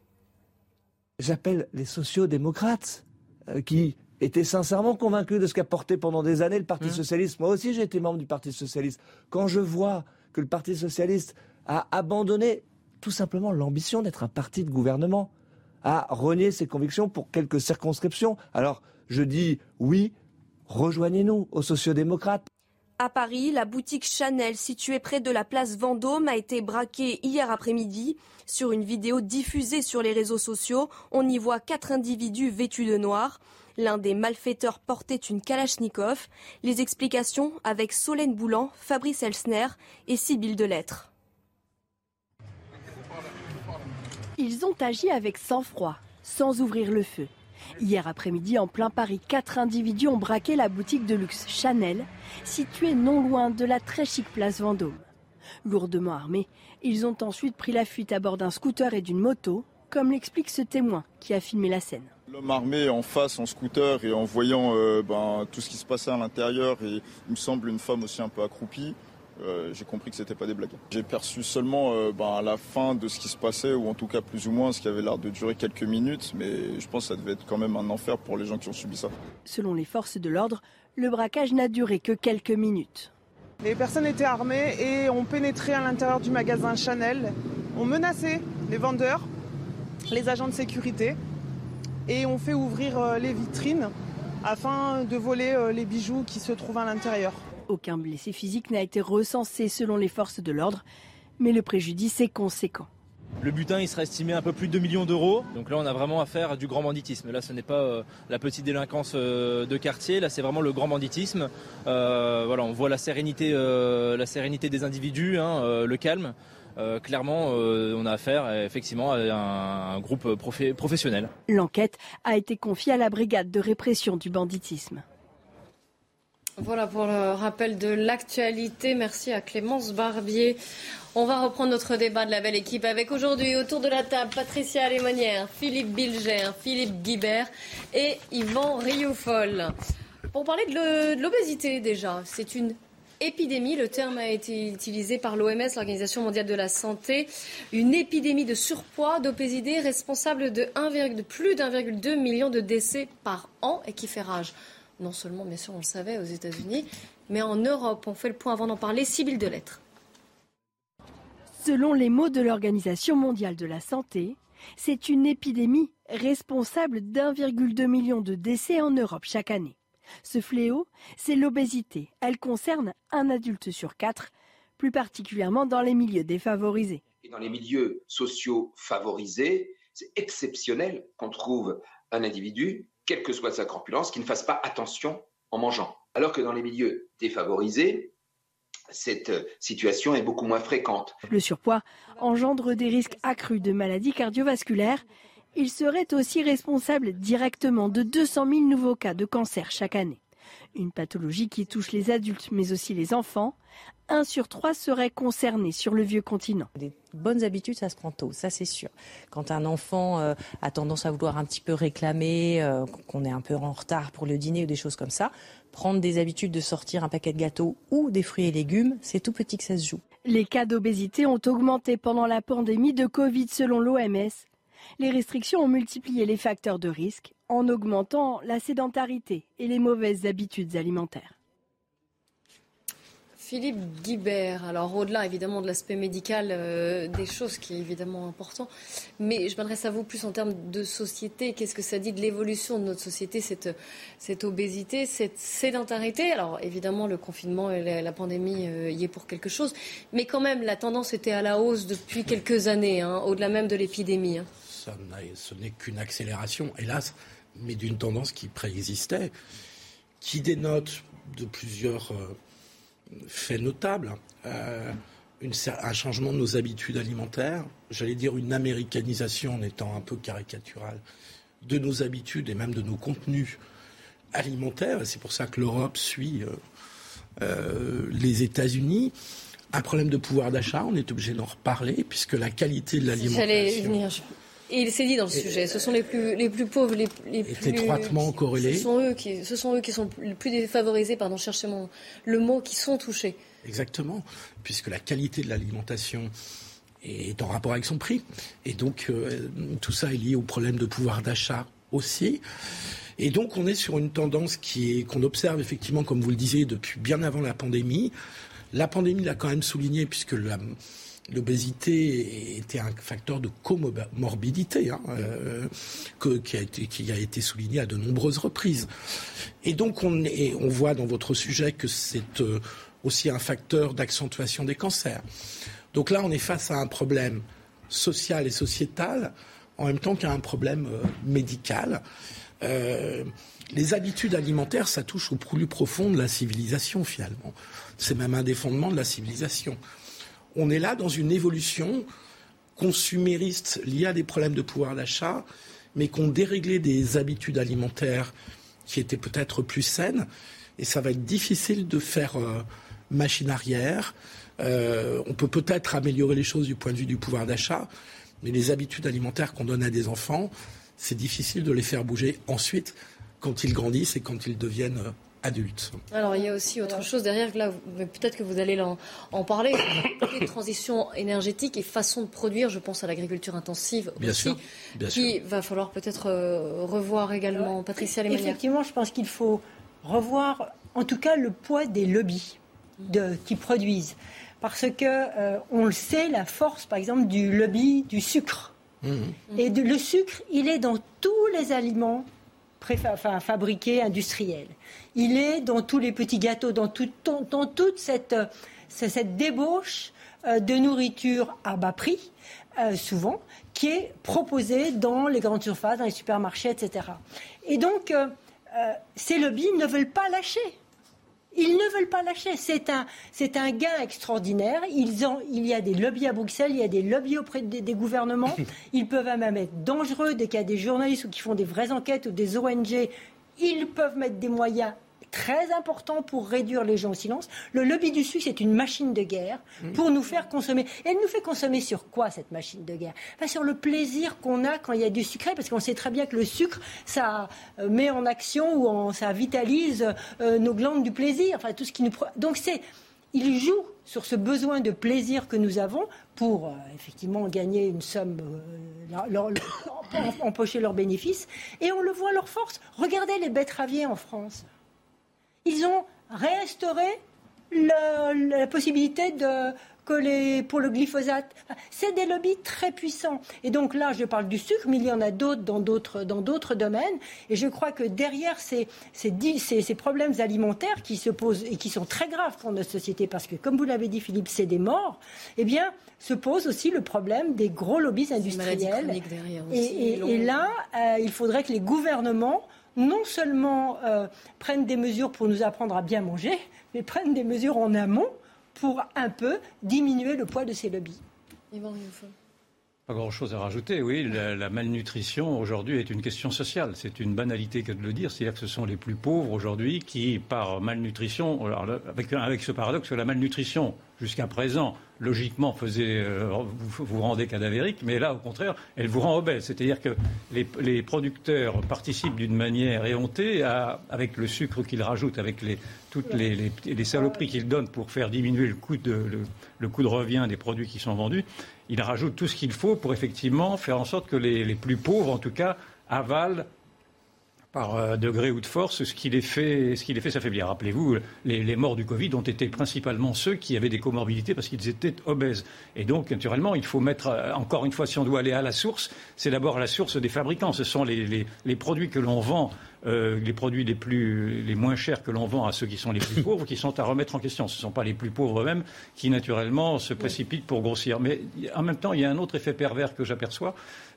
J'appelle les sociaux-démocrates euh, qui était sincèrement convaincu de ce qu'a porté pendant des années le Parti mmh. socialiste. Moi aussi, j'ai été membre du Parti socialiste. Quand je vois que le Parti socialiste a abandonné tout simplement l'ambition d'être un parti de gouvernement, a renié ses convictions pour quelques circonscriptions, alors je dis oui, rejoignez-nous aux sociodémocrates. À Paris, la boutique Chanel située près de la place Vendôme a été braquée hier après-midi. Sur une vidéo diffusée sur les réseaux sociaux, on y voit quatre individus vêtus de noir. L'un des malfaiteurs portait une Kalachnikov. Les explications avec Solène Boulan, Fabrice Elsner et Sybille Delettre. Ils ont agi avec sang-froid, sans ouvrir le feu. Hier après-midi, en plein Paris, quatre individus ont braqué la boutique de luxe Chanel, située non loin de la très chic place Vendôme. Lourdement armés, ils ont ensuite pris la fuite à bord d'un scooter et d'une moto, comme l'explique ce témoin qui a filmé la scène. L'homme armé en face, en scooter et en voyant euh, ben, tout ce qui se passait à l'intérieur, et il me semble une femme aussi un peu accroupie, euh, j'ai compris que c'était pas des blagues. J'ai perçu seulement euh, ben, à la fin de ce qui se passait, ou en tout cas plus ou moins ce qui avait l'air de durer quelques minutes, mais je pense que ça devait être quand même un enfer pour les gens qui ont subi ça. Selon les forces de l'ordre, le braquage n'a duré que quelques minutes. Les personnes étaient armées et ont pénétré à l'intérieur du magasin Chanel, ont menacé les vendeurs, les agents de sécurité et ont fait ouvrir euh, les vitrines afin de voler les bijoux qui se trouvent à l'intérieur. Aucun blessé physique n'a été recensé selon les forces de l'ordre, mais le préjudice est conséquent. Le butin, il sera estimé à un peu plus de 2 millions d'euros. Donc là, on a vraiment affaire à du grand banditisme. Là, ce n'est pas euh, la petite délinquance euh, de quartier. Là, c'est vraiment le grand banditisme. Euh, voilà, on voit la sérénité, la sérénité des individus, hein, le calme. Clairement, on a affaire effectivement à un, groupe professionnel. L'enquête a été confiée à la brigade de répression du banditisme. Voilà pour le rappel de l'actualité. Merci à Clémence Barbier. On va reprendre notre débat de la belle équipe avec aujourd'hui autour de la table Patricia Lémonière, Philippe Bilger, Philippe Guibert et Yvan Rioufol. Pour parler de l'obésité déjà, c'est une épidémie. Le terme a été utilisé par l'OMS, l'Organisation mondiale de la santé. Une épidémie de surpoids, d'obésité responsable de, 1, de plus d'1,2 million de décès par an et qui fait rage non seulement, bien sûr, on le savait aux États-Unis, mais en Europe. On fait le point avant d'en parler. Sibylle de Lettres. Selon les mots de l'Organisation mondiale de la santé, c'est une épidémie responsable d'1,2 million de décès en Europe chaque année. Ce fléau, c'est l'obésité. Elle concerne un adulte sur quatre, plus particulièrement dans les milieux défavorisés. Et dans les milieux sociaux favorisés, c'est exceptionnel qu'on trouve un individu quelle que soit sa corpulence, qui ne fasse pas attention en mangeant. Alors que dans les milieux défavorisés, cette situation est beaucoup moins fréquente. Le surpoids engendre des risques accrus de maladies cardiovasculaires. Il serait aussi responsable directement de 200 000 nouveaux cas de cancer chaque année. Une pathologie qui touche les adultes mais aussi les enfants. Un sur trois serait concerné sur le vieux continent. Des bonnes habitudes, ça se prend tôt, ça c'est sûr. Quand un enfant euh, a tendance à vouloir un petit peu réclamer, euh, qu'on est un peu en retard pour le dîner ou des choses comme ça, prendre des habitudes de sortir un paquet de gâteaux ou des fruits et légumes, c'est tout petit que ça se joue. Les cas d'obésité ont augmenté pendant la pandémie de Covid selon l'OMS. Les restrictions ont multiplié les facteurs de risque en augmentant la sédentarité et les mauvaises habitudes alimentaires. Philippe Guibert, alors au-delà évidemment de l'aspect médical euh, des choses qui est évidemment important, mais je m'adresse à vous plus en termes de société. Qu'est-ce que ça dit de l'évolution de notre société, cette, obésité, cette sédentarité? Alors évidemment le confinement et la, pandémie euh, y est pour quelque chose, mais quand même la tendance était à la hausse depuis quelques années, hein, au-delà même de l'épidémie. Hein. Ce n'est qu'une accélération, hélas, mais d'une tendance qui préexistait, qui dénote de plusieurs... Euh, fait notable. Euh, un changement de nos habitudes alimentaires, j'allais dire une américanisation en étant un peu caricatural de nos habitudes et même de nos contenus alimentaires. C'est pour ça que l'Europe suit euh, euh, les États-Unis. Un problème de pouvoir d'achat, on est obligé d'en reparler puisque la qualité de l'alimentation. Et il s'est dit dans le sujet, ce sont les plus, les plus pauvres, les, les plus étroitement corrélés. Ce sont eux qui, ce sont eux qui sont les plus défavorisés, pardon, cherchez mon, le mot, qui sont touchés. Exactement, puisque la qualité de l'alimentation est en rapport avec son prix, et donc euh, tout ça est lié au problème de pouvoir d'achat aussi. Et donc on est sur une tendance qui est qu'on observe effectivement, comme vous le disiez, depuis bien avant la pandémie. La pandémie l'a quand même souligné puisque la, l'obésité était un facteur de comorbidité hein, euh, qui, a été, qui a été souligné à de nombreuses reprises. Et donc on, on voit dans votre sujet que c'est euh, aussi un facteur d'accentuation des cancers. Donc là, on est face à un problème social et sociétal en même temps qu'à un problème euh, médical. les habitudes alimentaires, ça touche au plus profond de la civilisation finalement. C'est même un des fondements de la civilisation on est là dans une évolution consumériste liée à des problèmes de pouvoir d'achat, mais qu'on déréglé des habitudes alimentaires qui étaient peut-être plus saines. Et ça va être difficile de faire euh, machine arrière. Euh, on peut peut-être améliorer les choses du point de vue du pouvoir d'achat, mais les habitudes alimentaires qu'on donne à des enfants, c'est difficile de les faire bouger ensuite quand ils grandissent et quand ils deviennent adultes. Alors il y a aussi autre chose derrière, là, peut-être que vous allez en, en parler, les transition énergétique et façon de produire, je pense à l'agriculture intensive Bien aussi, sûr, bien qui sûr. va falloir peut-être euh, revoir également. Patricia Lemanière. Effectivement, je pense qu'il faut revoir, en tout cas, le poids des lobbies de, qui produisent. Parce que euh, on le sait, la force, par exemple, du lobby du sucre. Et de- le sucre, il est dans tous les aliments préfa- enfin, fabriqués, industriels. Il est dans tous les petits gâteaux, dans, tout- dans- dans toute cette, euh, cette débauche euh, de nourriture à bas prix, euh, souvent, qui est proposée dans les grandes surfaces, dans les supermarchés, etc. Et donc, euh, euh, ces lobbies ne veulent pas lâcher. Ils ne veulent pas lâcher. C'est un, c'est un gain extraordinaire. Ils ont, il y a des lobbies à Bruxelles, il y a des lobbies auprès des, des gouvernements. Ils peuvent même être dangereux dès qu'il y a des journalistes ou qui font des vraies enquêtes ou des ONG. Ils peuvent mettre des moyens très importants pour réduire les gens au silence. Le lobby du sucre, c'est une machine de guerre pour nous faire consommer. Et elle nous fait consommer sur quoi cette machine de guerre? Sur le plaisir qu'on a quand il y a du sucré, parce qu'on sait très bien que le sucre, ça euh, met en action ou en- ça vitalise euh, nos glandes du plaisir. Enfin, tout ce qui nous. Donc c'est, il joue sur ce besoin de plaisir que nous avons pour euh, effectivement gagner une somme, euh, leur- leur- empocher leurs bénéfices. Et on le voit leur force. Regardez les betteraviers en France ils ont réinstauré le- la possibilité de que les, pour le glyphosate. C'est des lobbies très puissants. Et donc là, je parle du sucre, mais il y en a d'autres dans d'autres, dans d'autres domaines. Et je crois que derrière ces, ces, ces- ces problèmes alimentaires qui se posent et qui sont très graves pour notre société, parce que comme vous l'avez dit, Philippe, c'est des morts, eh bien, se pose aussi le problème des gros lobbies industriels. derrière aussi, et là, euh, il faudrait que les gouvernements non seulement euh, prennent des mesures pour nous apprendre à bien manger, mais prennent des mesures en amont pour un peu diminuer le poids de ces lobbies. Yvan. Pas grand-chose à rajouter, oui. La, la malnutrition aujourd'hui est une question sociale. C'est une banalité que de le dire. C'est-à-dire que ce sont les plus pauvres aujourd'hui qui, par malnutrition, alors avec, avec ce paradoxe que la malnutrition, jusqu'à présent, logiquement, faisait euh, vous, vous rendez cadavérique, mais là, au contraire, elle vous rend obèse. C'est-à-dire que les, les producteurs participent d'une manière éhontée avec le sucre qu'ils rajoutent, avec les, toutes les, les- les saloperies qu'ils donnent pour faire diminuer le coût, de, le coût de revient des produits qui sont vendus. Ils rajoutent tout ce qu'il faut pour effectivement faire en sorte que les, les plus pauvres, en tout cas, avalent par euh, degré ou de force ce qui les fait, ce qui les fait s'affaiblir. Rappelez-vous, les, les morts du Covid ont été principalement ceux qui avaient des comorbidités parce qu'ils étaient obèses. Et donc, naturellement, il faut mettre, euh, encore une fois, si on doit aller à la source, c'est d'abord la source des fabricants. Ce sont les, les- les produits que l'on vend, euh, les produits les, plus, les moins chers que l'on vend à ceux qui sont les plus pauvres, qui sont à remettre en question. Ce ne sont pas les plus pauvres eux-mêmes qui, naturellement, se précipitent pour grossir. Mais en même temps, il y a un autre effet pervers que j'aperçois,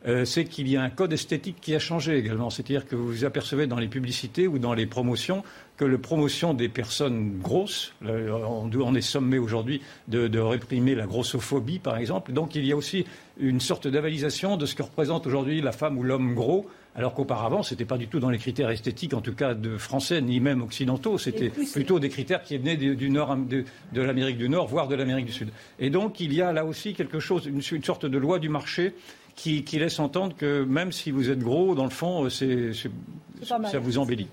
euh, c'est qu'il y a un code esthétique qui a changé également. C'est-à-dire que vous apercevez dans les publicités ou dans les promotions que la promotion des personnes grosses, on, on est sommé aujourd'hui de, de réprimer la grossophobie, par exemple. Donc il y a aussi une sorte d'avalisation de ce que représente aujourd'hui la femme ou l'homme gros, alors qu'auparavant, ce n'était pas du tout dans les critères esthétiques, en tout cas de français, ni même occidentaux. C'était plutôt des critères qui venaient du, du nord, de, de l'Amérique du Nord, voire de l'Amérique du Sud. Et donc il y a là aussi quelque chose, une, une sorte de loi du marché qui, qui laisse entendre que même si vous êtes gros, dans le fond, euh, c'est, ça vous embellit.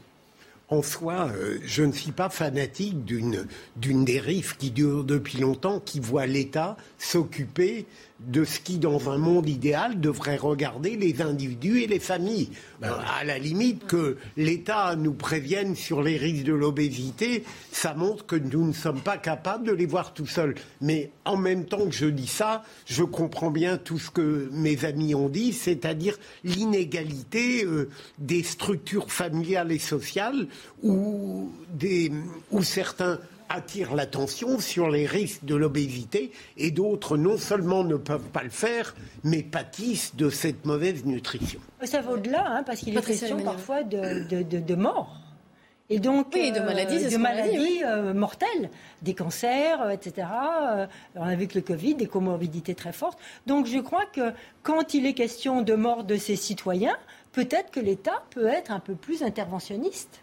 En soi, euh, je ne suis pas fanatique d'une d'une dérive qui dure depuis longtemps, qui voit l'État s'occuper de ce qui, dans un monde idéal, devrait regarder les individus et les familles. Euh, à la limite, que l'État nous prévienne sur les risques de l'obésité, ça montre que nous ne sommes pas capables de les voir tout seuls. Mais en même temps que je dis ça, je comprends bien tout ce que mes amis ont dit, c'est-à-dire l'inégalité euh, des structures familiales et sociales où, des, où certains attirent l'attention sur les risques de l'obésité et d'autres non seulement ne peuvent pas le faire, mais pâtissent de cette mauvaise nutrition. Ça va au-delà, hein, parce qu'il est question parfois de, de, de- de mort. Et donc, Oui, de maladies, de a oui. euh, mortelles, des cancers, euh, etc. Euh, alors, avec le Covid, des comorbidités très fortes. Donc, je crois que quand il est question de mort de ses citoyens, peut-être que l'État peut être un peu plus interventionniste.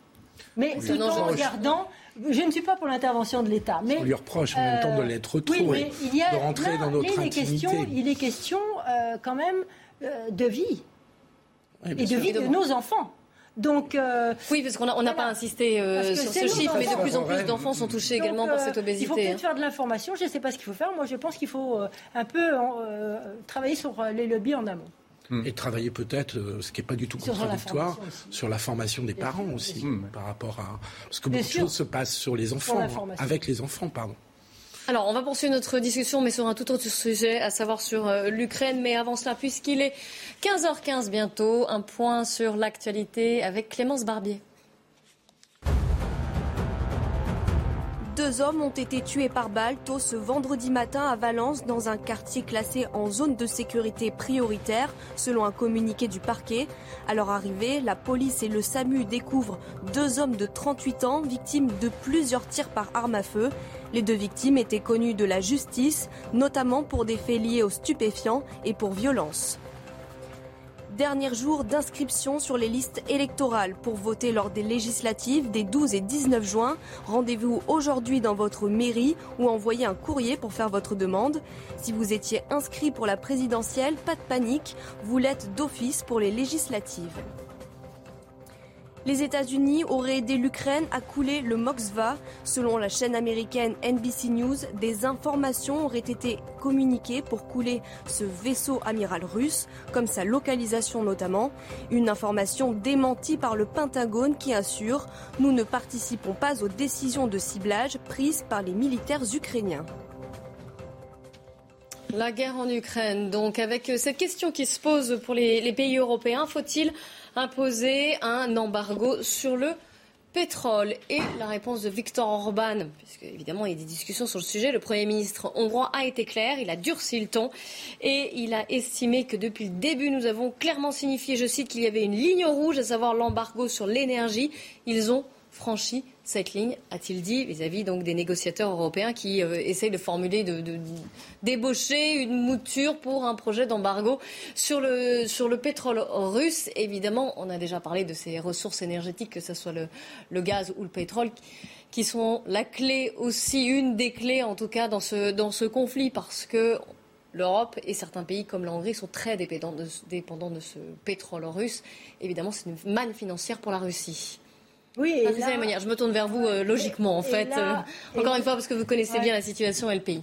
Mais Oui. tout Non, en je- regardant, je ne suis pas pour l'intervention de l'État. Mais On lui reproche en même temps de euh, l'être oui, trop mais et il y a, de rentrer là, dans notre il est question, il est question euh, quand même euh, de vie Oui, et de vie de nos enfants. Donc, euh, oui, parce qu'on n'a pas insisté euh, sur ce chiffre, mais de plus en plus d'enfants sont touchés également par cette obésité. Il faut peut-être hein. faire de l'information. Je ne sais pas ce qu'il faut faire. Moi, je pense qu'il faut un peu travailler sur les lobbies en amont. Et travailler peut-être, ce qui n'est pas du tout contradictoire, sur la formation des parents aussi, par rapport à... Parce que beaucoup de choses se passent sur les enfants, avec les enfants, pardon. Alors, on va poursuivre notre discussion, mais sur un tout autre sujet, à savoir sur euh, l'Ukraine. Mais avant cela, puisqu'il est 15h15 bientôt, un point sur l'actualité avec Clémence Barbier. Deux hommes ont été tués par balle tôt ce vendredi matin à Valence dans un quartier classé en zone de sécurité prioritaire selon un communiqué du parquet. À leur arrivée, la police et le SAMU découvrent deux hommes de 38 ans victimes de plusieurs tirs par arme à feu. Les deux victimes étaient connues de la justice, notamment pour des faits liés aux stupéfiants et pour violence. Dernier jour d'inscription sur les listes électorales pour voter lors des législatives des 12 et 19 juin. Rendez-vous aujourd'hui dans votre mairie ou envoyez un courrier pour faire votre demande. Si vous étiez inscrit pour la présidentielle, pas de panique, vous l'êtes d'office pour les législatives. Les États-Unis auraient aidé l'Ukraine à couler le Moksva. Selon la chaîne américaine NBC News, des informations auraient été communiquées pour couler ce vaisseau amiral russe, comme sa localisation notamment. Une information démentie par le Pentagone qui assure Nous ne participons pas aux décisions de ciblage prises par les militaires ukrainiens. La guerre en Ukraine, donc, avec cette question qui se pose pour les, les pays européens, faut-il imposer un embargo sur le pétrole Et la réponse de Viktor Orban, puisque évidemment il y a des discussions sur le sujet, le Premier ministre hongrois a été clair, il a durci le ton et il a estimé que depuis le début nous avons clairement signifié, je cite, qu'il y avait une ligne rouge, à savoir l'embargo sur l'énergie. Ils ont franchi cette ligne, a-t-il dit, vis-à-vis des négociateurs européens qui euh, essayent de formuler, de, débaucher une mouture pour un projet d'embargo sur le, pétrole russe. Évidemment, on a déjà parlé de ces ressources énergétiques, que ce soit le, gaz ou le pétrole, qui sont la clé aussi, une des clés en tout cas dans ce, conflit, parce que l'Europe et certains pays comme la Hongrie sont très dépendants de ce pétrole russe. Évidemment, c'est une manne financière pour la Russie. Oui, je me tourne vers vous euh, logiquement, en fait. Euh, encore une fois, parce que vous connaissez bien la situation et le pays.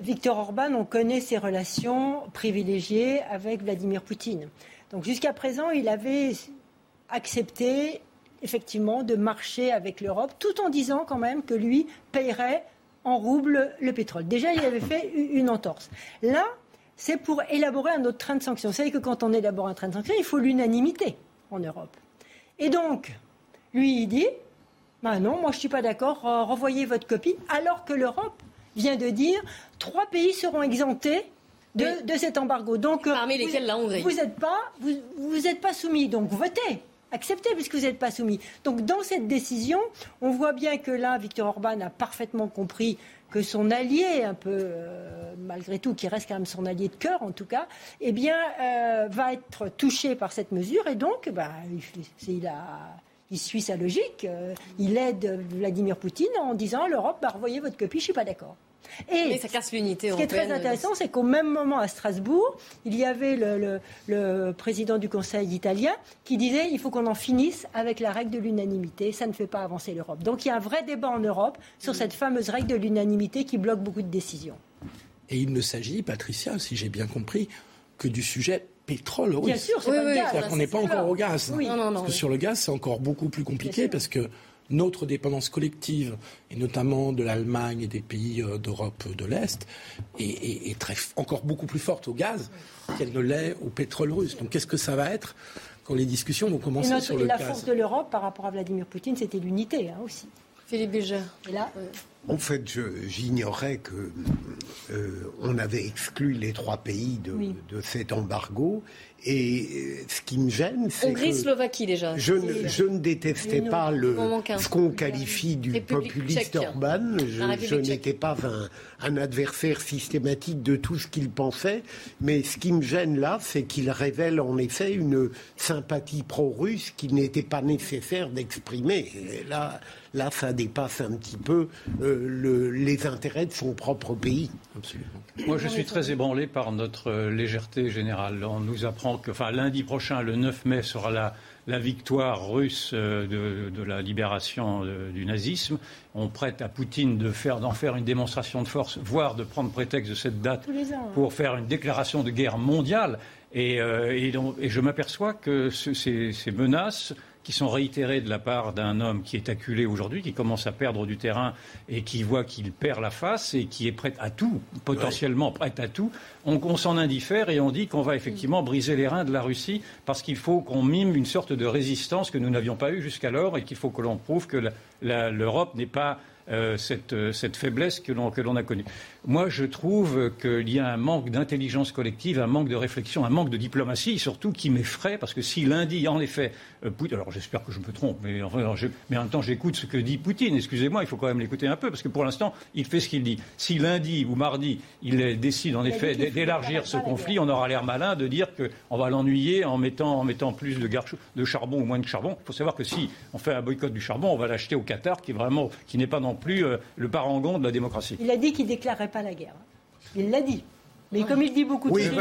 Victor Orban, on connaît ses relations privilégiées avec Vladimir Poutine. Donc jusqu'à présent, il avait accepté effectivement de marcher avec l'Europe, tout en disant quand même que lui payerait en rouble le pétrole. Déjà, il avait fait une entorse. Là, c'est pour élaborer un autre train de sanctions. Vous savez que quand on élabore un train de sanctions, il faut l'unanimité en Europe. Et donc, lui, il dit bah non, moi je ne suis pas d'accord, renvoyez votre copie, alors que l'Europe vient de dire trois pays seront exemptés de, cet embargo. Donc, Parmi lesquels la Hongrie. Vous n'êtes pas, vous, pas soumis, donc votez. Acceptez puisque vous n'êtes pas soumis. Donc dans cette décision, on voit bien que là, Victor Orban a parfaitement compris que son allié, un peu euh, malgré tout, qui reste quand même son allié de cœur en tout cas, eh bien, euh, va être touché par cette mesure et donc, bah, il a il suit sa logique. Euh, il aide Vladimir Poutine en disant l'Europe, bah, revoyez votre copie, je ne suis pas d'accord. Et ça casse l'unité Ce qui est très intéressant, c'est qu'au même moment à Strasbourg, il y avait le, président du Conseil italien qui disait il faut qu'on en finisse avec la règle de l'unanimité, ça ne fait pas avancer l'Europe. Donc il y a un vrai débat en Europe sur cette fameuse règle de l'unanimité qui bloque beaucoup de décisions. Et il ne s'agit, Patricia, si j'ai bien compris, que du sujet pétrole Bien sûr, c'est pas C'est-à-dire qu'on n'est pas encore au gaz. parce que sur le gaz, c'est encore beaucoup plus compliqué parce que notre dépendance collective, et notamment de l'Allemagne et des pays euh, d'Europe de l'Est, est, très, encore beaucoup plus forte au gaz qu'elle ne l'est au pétrole russe. Donc qu'est-ce que ça va être quand les discussions vont commencer sur le la gaz? La force de l'Europe par rapport à Vladimir Poutine, c'était l'unité hein, aussi. Philippe Bilger. Et là, en fait, j'ignorais que euh, on avait exclu les trois pays de, de cet embargo. Et euh, ce qui me gêne, c'est Hongrie, Slovaquie déjà. Je ne, je ne détestais pas le, ce qu'on qualifie du populiste urbain. Je, n'étais pas un, un, adversaire systématique de tout ce qu'il pensait. Mais ce qui me gêne là, c'est qu'il révèle en effet une sympathie pro-russe qui n'était pas nécessaire d'exprimer. Là, là, ça dépasse un petit peu euh, les intérêts de son propre pays. Absolument. Moi, je suis très ébranlé par notre euh, légèreté générale. On nous apprend que, enfin, lundi prochain, le 9 mai, sera la, la victoire russe de, de la libération du nazisme. On prête à Poutine de faire, d'en faire une démonstration de force, voire de prendre prétexte de cette date pour faire une déclaration de guerre mondiale. Et, et, et je m'aperçois que ce, ces, ces menaces qui sont réitérées de la part d'un homme qui est acculé aujourd'hui, qui commence à perdre du terrain et qui voit qu'il perd la face et qui est prêt à tout, potentiellement prêt à tout, on, on s'en indiffère et on dit qu'on va effectivement briser les reins de la Russie parce qu'il faut qu'on mime une sorte de résistance que nous n'avions pas eue jusqu'alors et qu'il faut que l'on prouve que l'Europe n'est pas euh, cette, cette, faiblesse que l'on a connue. Moi, je trouve qu'il y a un manque d'intelligence collective, un manque de réflexion, un manque de diplomatie, surtout qui m'effraie, parce que si lundi, en effet, euh, Poutine, alors j'espère que je me trompe, mais, enfin, je, mais en même temps, j'écoute ce que dit Poutine, excusez-moi, il faut quand même l'écouter un peu, parce que pour l'instant, il fait ce qu'il dit. Si lundi ou mardi, il décide en effet d'élargir ce conflit, on aura l'air malin de dire qu'on va l'ennuyer en mettant, en mettant plus de, de, charbon ou moins de charbon. Il faut savoir que si on fait un boycott du charbon, on va l'acheter au Qatar, qui, vraiment, qui n'est pas non plus euh, le parangon de la démocratie. Il a dit qu'il déclarait pas la guerre. Il l'a dit. Mais comme il dit beaucoup de oui, choses,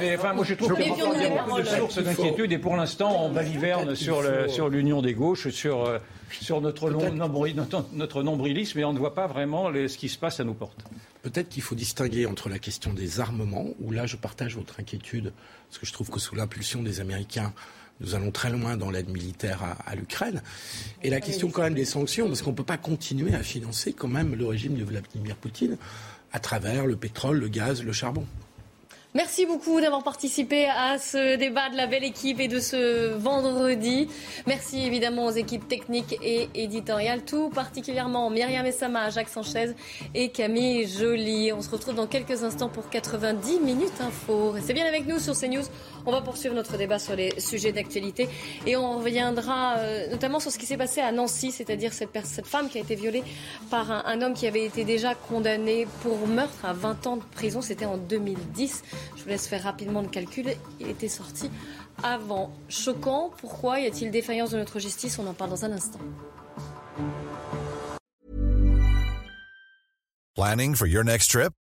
mais, enfin, moi je trouve qu'il y a beaucoup de sources d'inquiétude et pour l'instant on baliverne sur, l'union des gauches, sur, euh, sur notre, nombril, notre, notre, nombrilisme et on ne voit pas vraiment les, ce qui se passe à nos portes. Peut-être qu'il faut distinguer entre la question des armements, où là je partage votre inquiétude, parce que je trouve que sous l'impulsion des Américains, nous allons très loin dans l'aide militaire à, à l'Ukraine. Et la question quand même des sanctions, parce qu'on ne peut pas continuer à financer quand même le régime de Vladimir Poutine à travers le pétrole, le gaz, le charbon. Merci beaucoup d'avoir participé à ce débat de la belle équipe et de ce vendredi. Merci évidemment aux équipes techniques et éditoriales, tout particulièrement Myriam Essama, Jacques Sanchez et Camille Joly. On se retrouve dans quelques instants pour 90 minutes info. Restez bien avec nous sur CNews. On va poursuivre notre débat sur les sujets d'actualité et on reviendra euh, notamment sur ce qui s'est passé à Nancy, c'est-à-dire cette, femme qui a été violée par un, un, homme qui avait été déjà condamné pour meurtre à 20 ans de prison. C'était en 2010. Je vous laisse faire rapidement le calcul. Il était sorti avant. Choquant. Pourquoi y a-t-il défaillance de notre justice? On en parle dans un instant. Planning for your next trip?